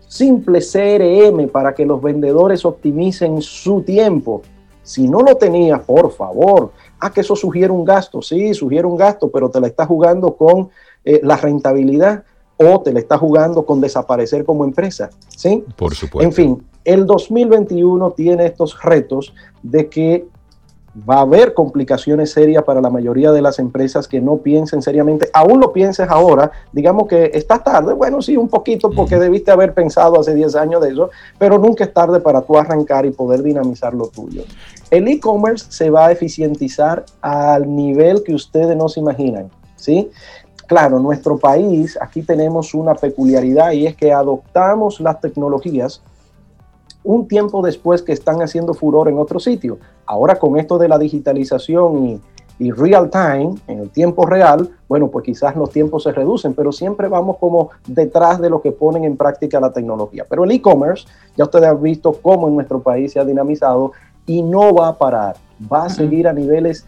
simple CRM para que los vendedores optimicen su tiempo. Si no lo tenías, por favor, a que eso sugiere un gasto, sí, sugiere un gasto, pero te la estás jugando con eh, la rentabilidad o te la estás jugando con desaparecer como empresa, ¿sí? Por supuesto. En fin, el 2021 tiene estos retos de que va a haber complicaciones serias para la mayoría de las empresas que no piensen seriamente. Aún lo pienses ahora, digamos que está tarde, bueno, sí, un poquito, porque debiste haber pensado hace 10 años de eso, pero nunca es tarde para tú arrancar y poder dinamizar lo tuyo. El e-commerce se va a eficientizar al nivel que ustedes no se imaginan, ¿sí? Claro, nuestro país, aquí tenemos una peculiaridad y es que adoptamos las tecnologías un tiempo después que están haciendo furor en otro sitio. Ahora con esto de la digitalización y, real time, en el tiempo real, bueno, pues quizás los tiempos se reducen, pero siempre vamos como detrás de lo que ponen en práctica la tecnología. Pero el e-commerce, ya ustedes han visto cómo en nuestro país se ha dinamizado y no va a parar, va a seguir a niveles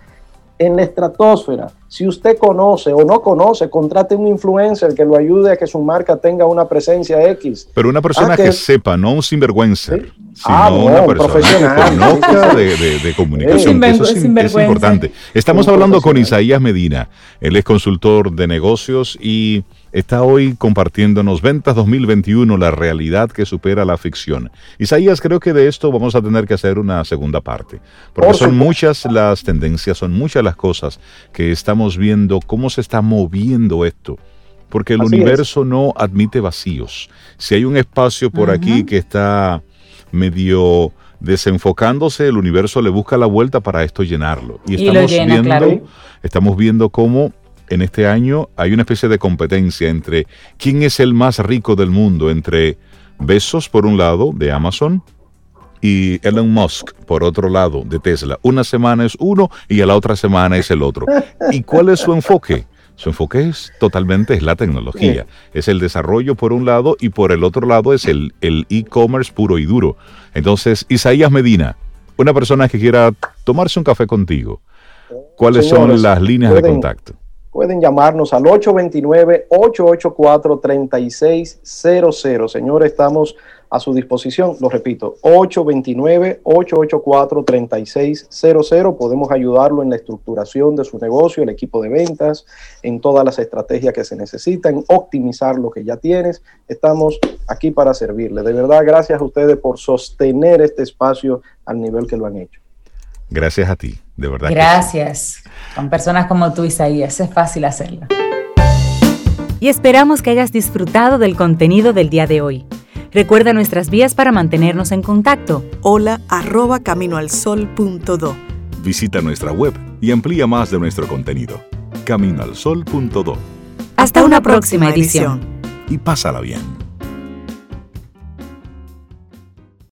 en la estratosfera. Si usted conoce o no conoce, contrate un influencer que lo ayude a que su marca tenga una presencia X. Pero una persona ah, que, sepa, no un sinvergüenza, sino ah, una persona profesional. que de, comunicación. eso es, importante. Estamos hablando con Isaías Medina. Él es consultor de negocios y está hoy compartiéndonos Ventas 2021, la realidad que supera la ficción. Isaías, creo que de esto vamos a tener que hacer una segunda parte, porque son muchas las tendencias, son muchas las cosas que estamos viendo, cómo se está moviendo esto. Porque el universo no admite vacíos. Si hay un espacio por aquí que está medio desenfocándose, el universo le busca la vuelta para esto llenarlo. Y estamos viendo, estamos viendo cómo en este año hay una especie de competencia entre quién es el más rico del mundo, entre Besos por un lado de Amazon y Elon Musk por otro lado de Tesla. Una semana es uno y a la otra semana es el otro. ¿Y cuál es su enfoque? Su enfoque es totalmente es la tecnología. Es el desarrollo por un lado y por el otro lado es el e-commerce puro y duro. Entonces, Isaías Medina, una persona que quiera tomarse un café contigo, ¿cuáles son las líneas de contacto? Pueden llamarnos al 829-884-3600. Señores, estamos a su disposición. Lo repito, 829-884-3600. Podemos ayudarlo en la estructuración de su negocio, el equipo de ventas, en todas las estrategias que se necesitan, optimizar lo que ya tienes. Estamos aquí para servirle. De verdad, gracias a ustedes por sostener este espacio al nivel que lo han hecho. Gracias a ti, de verdad. Gracias. Con personas como tú, Isaías, es fácil hacerlo. Y esperamos que hayas disfrutado del contenido del día de hoy. Recuerda nuestras vías para mantenernos en contacto. Hola arroba caminoalsol.do. Visita nuestra web y amplía más de nuestro contenido. Caminoalsol.do. Hasta, una, próxima, edición. Y pásala bien.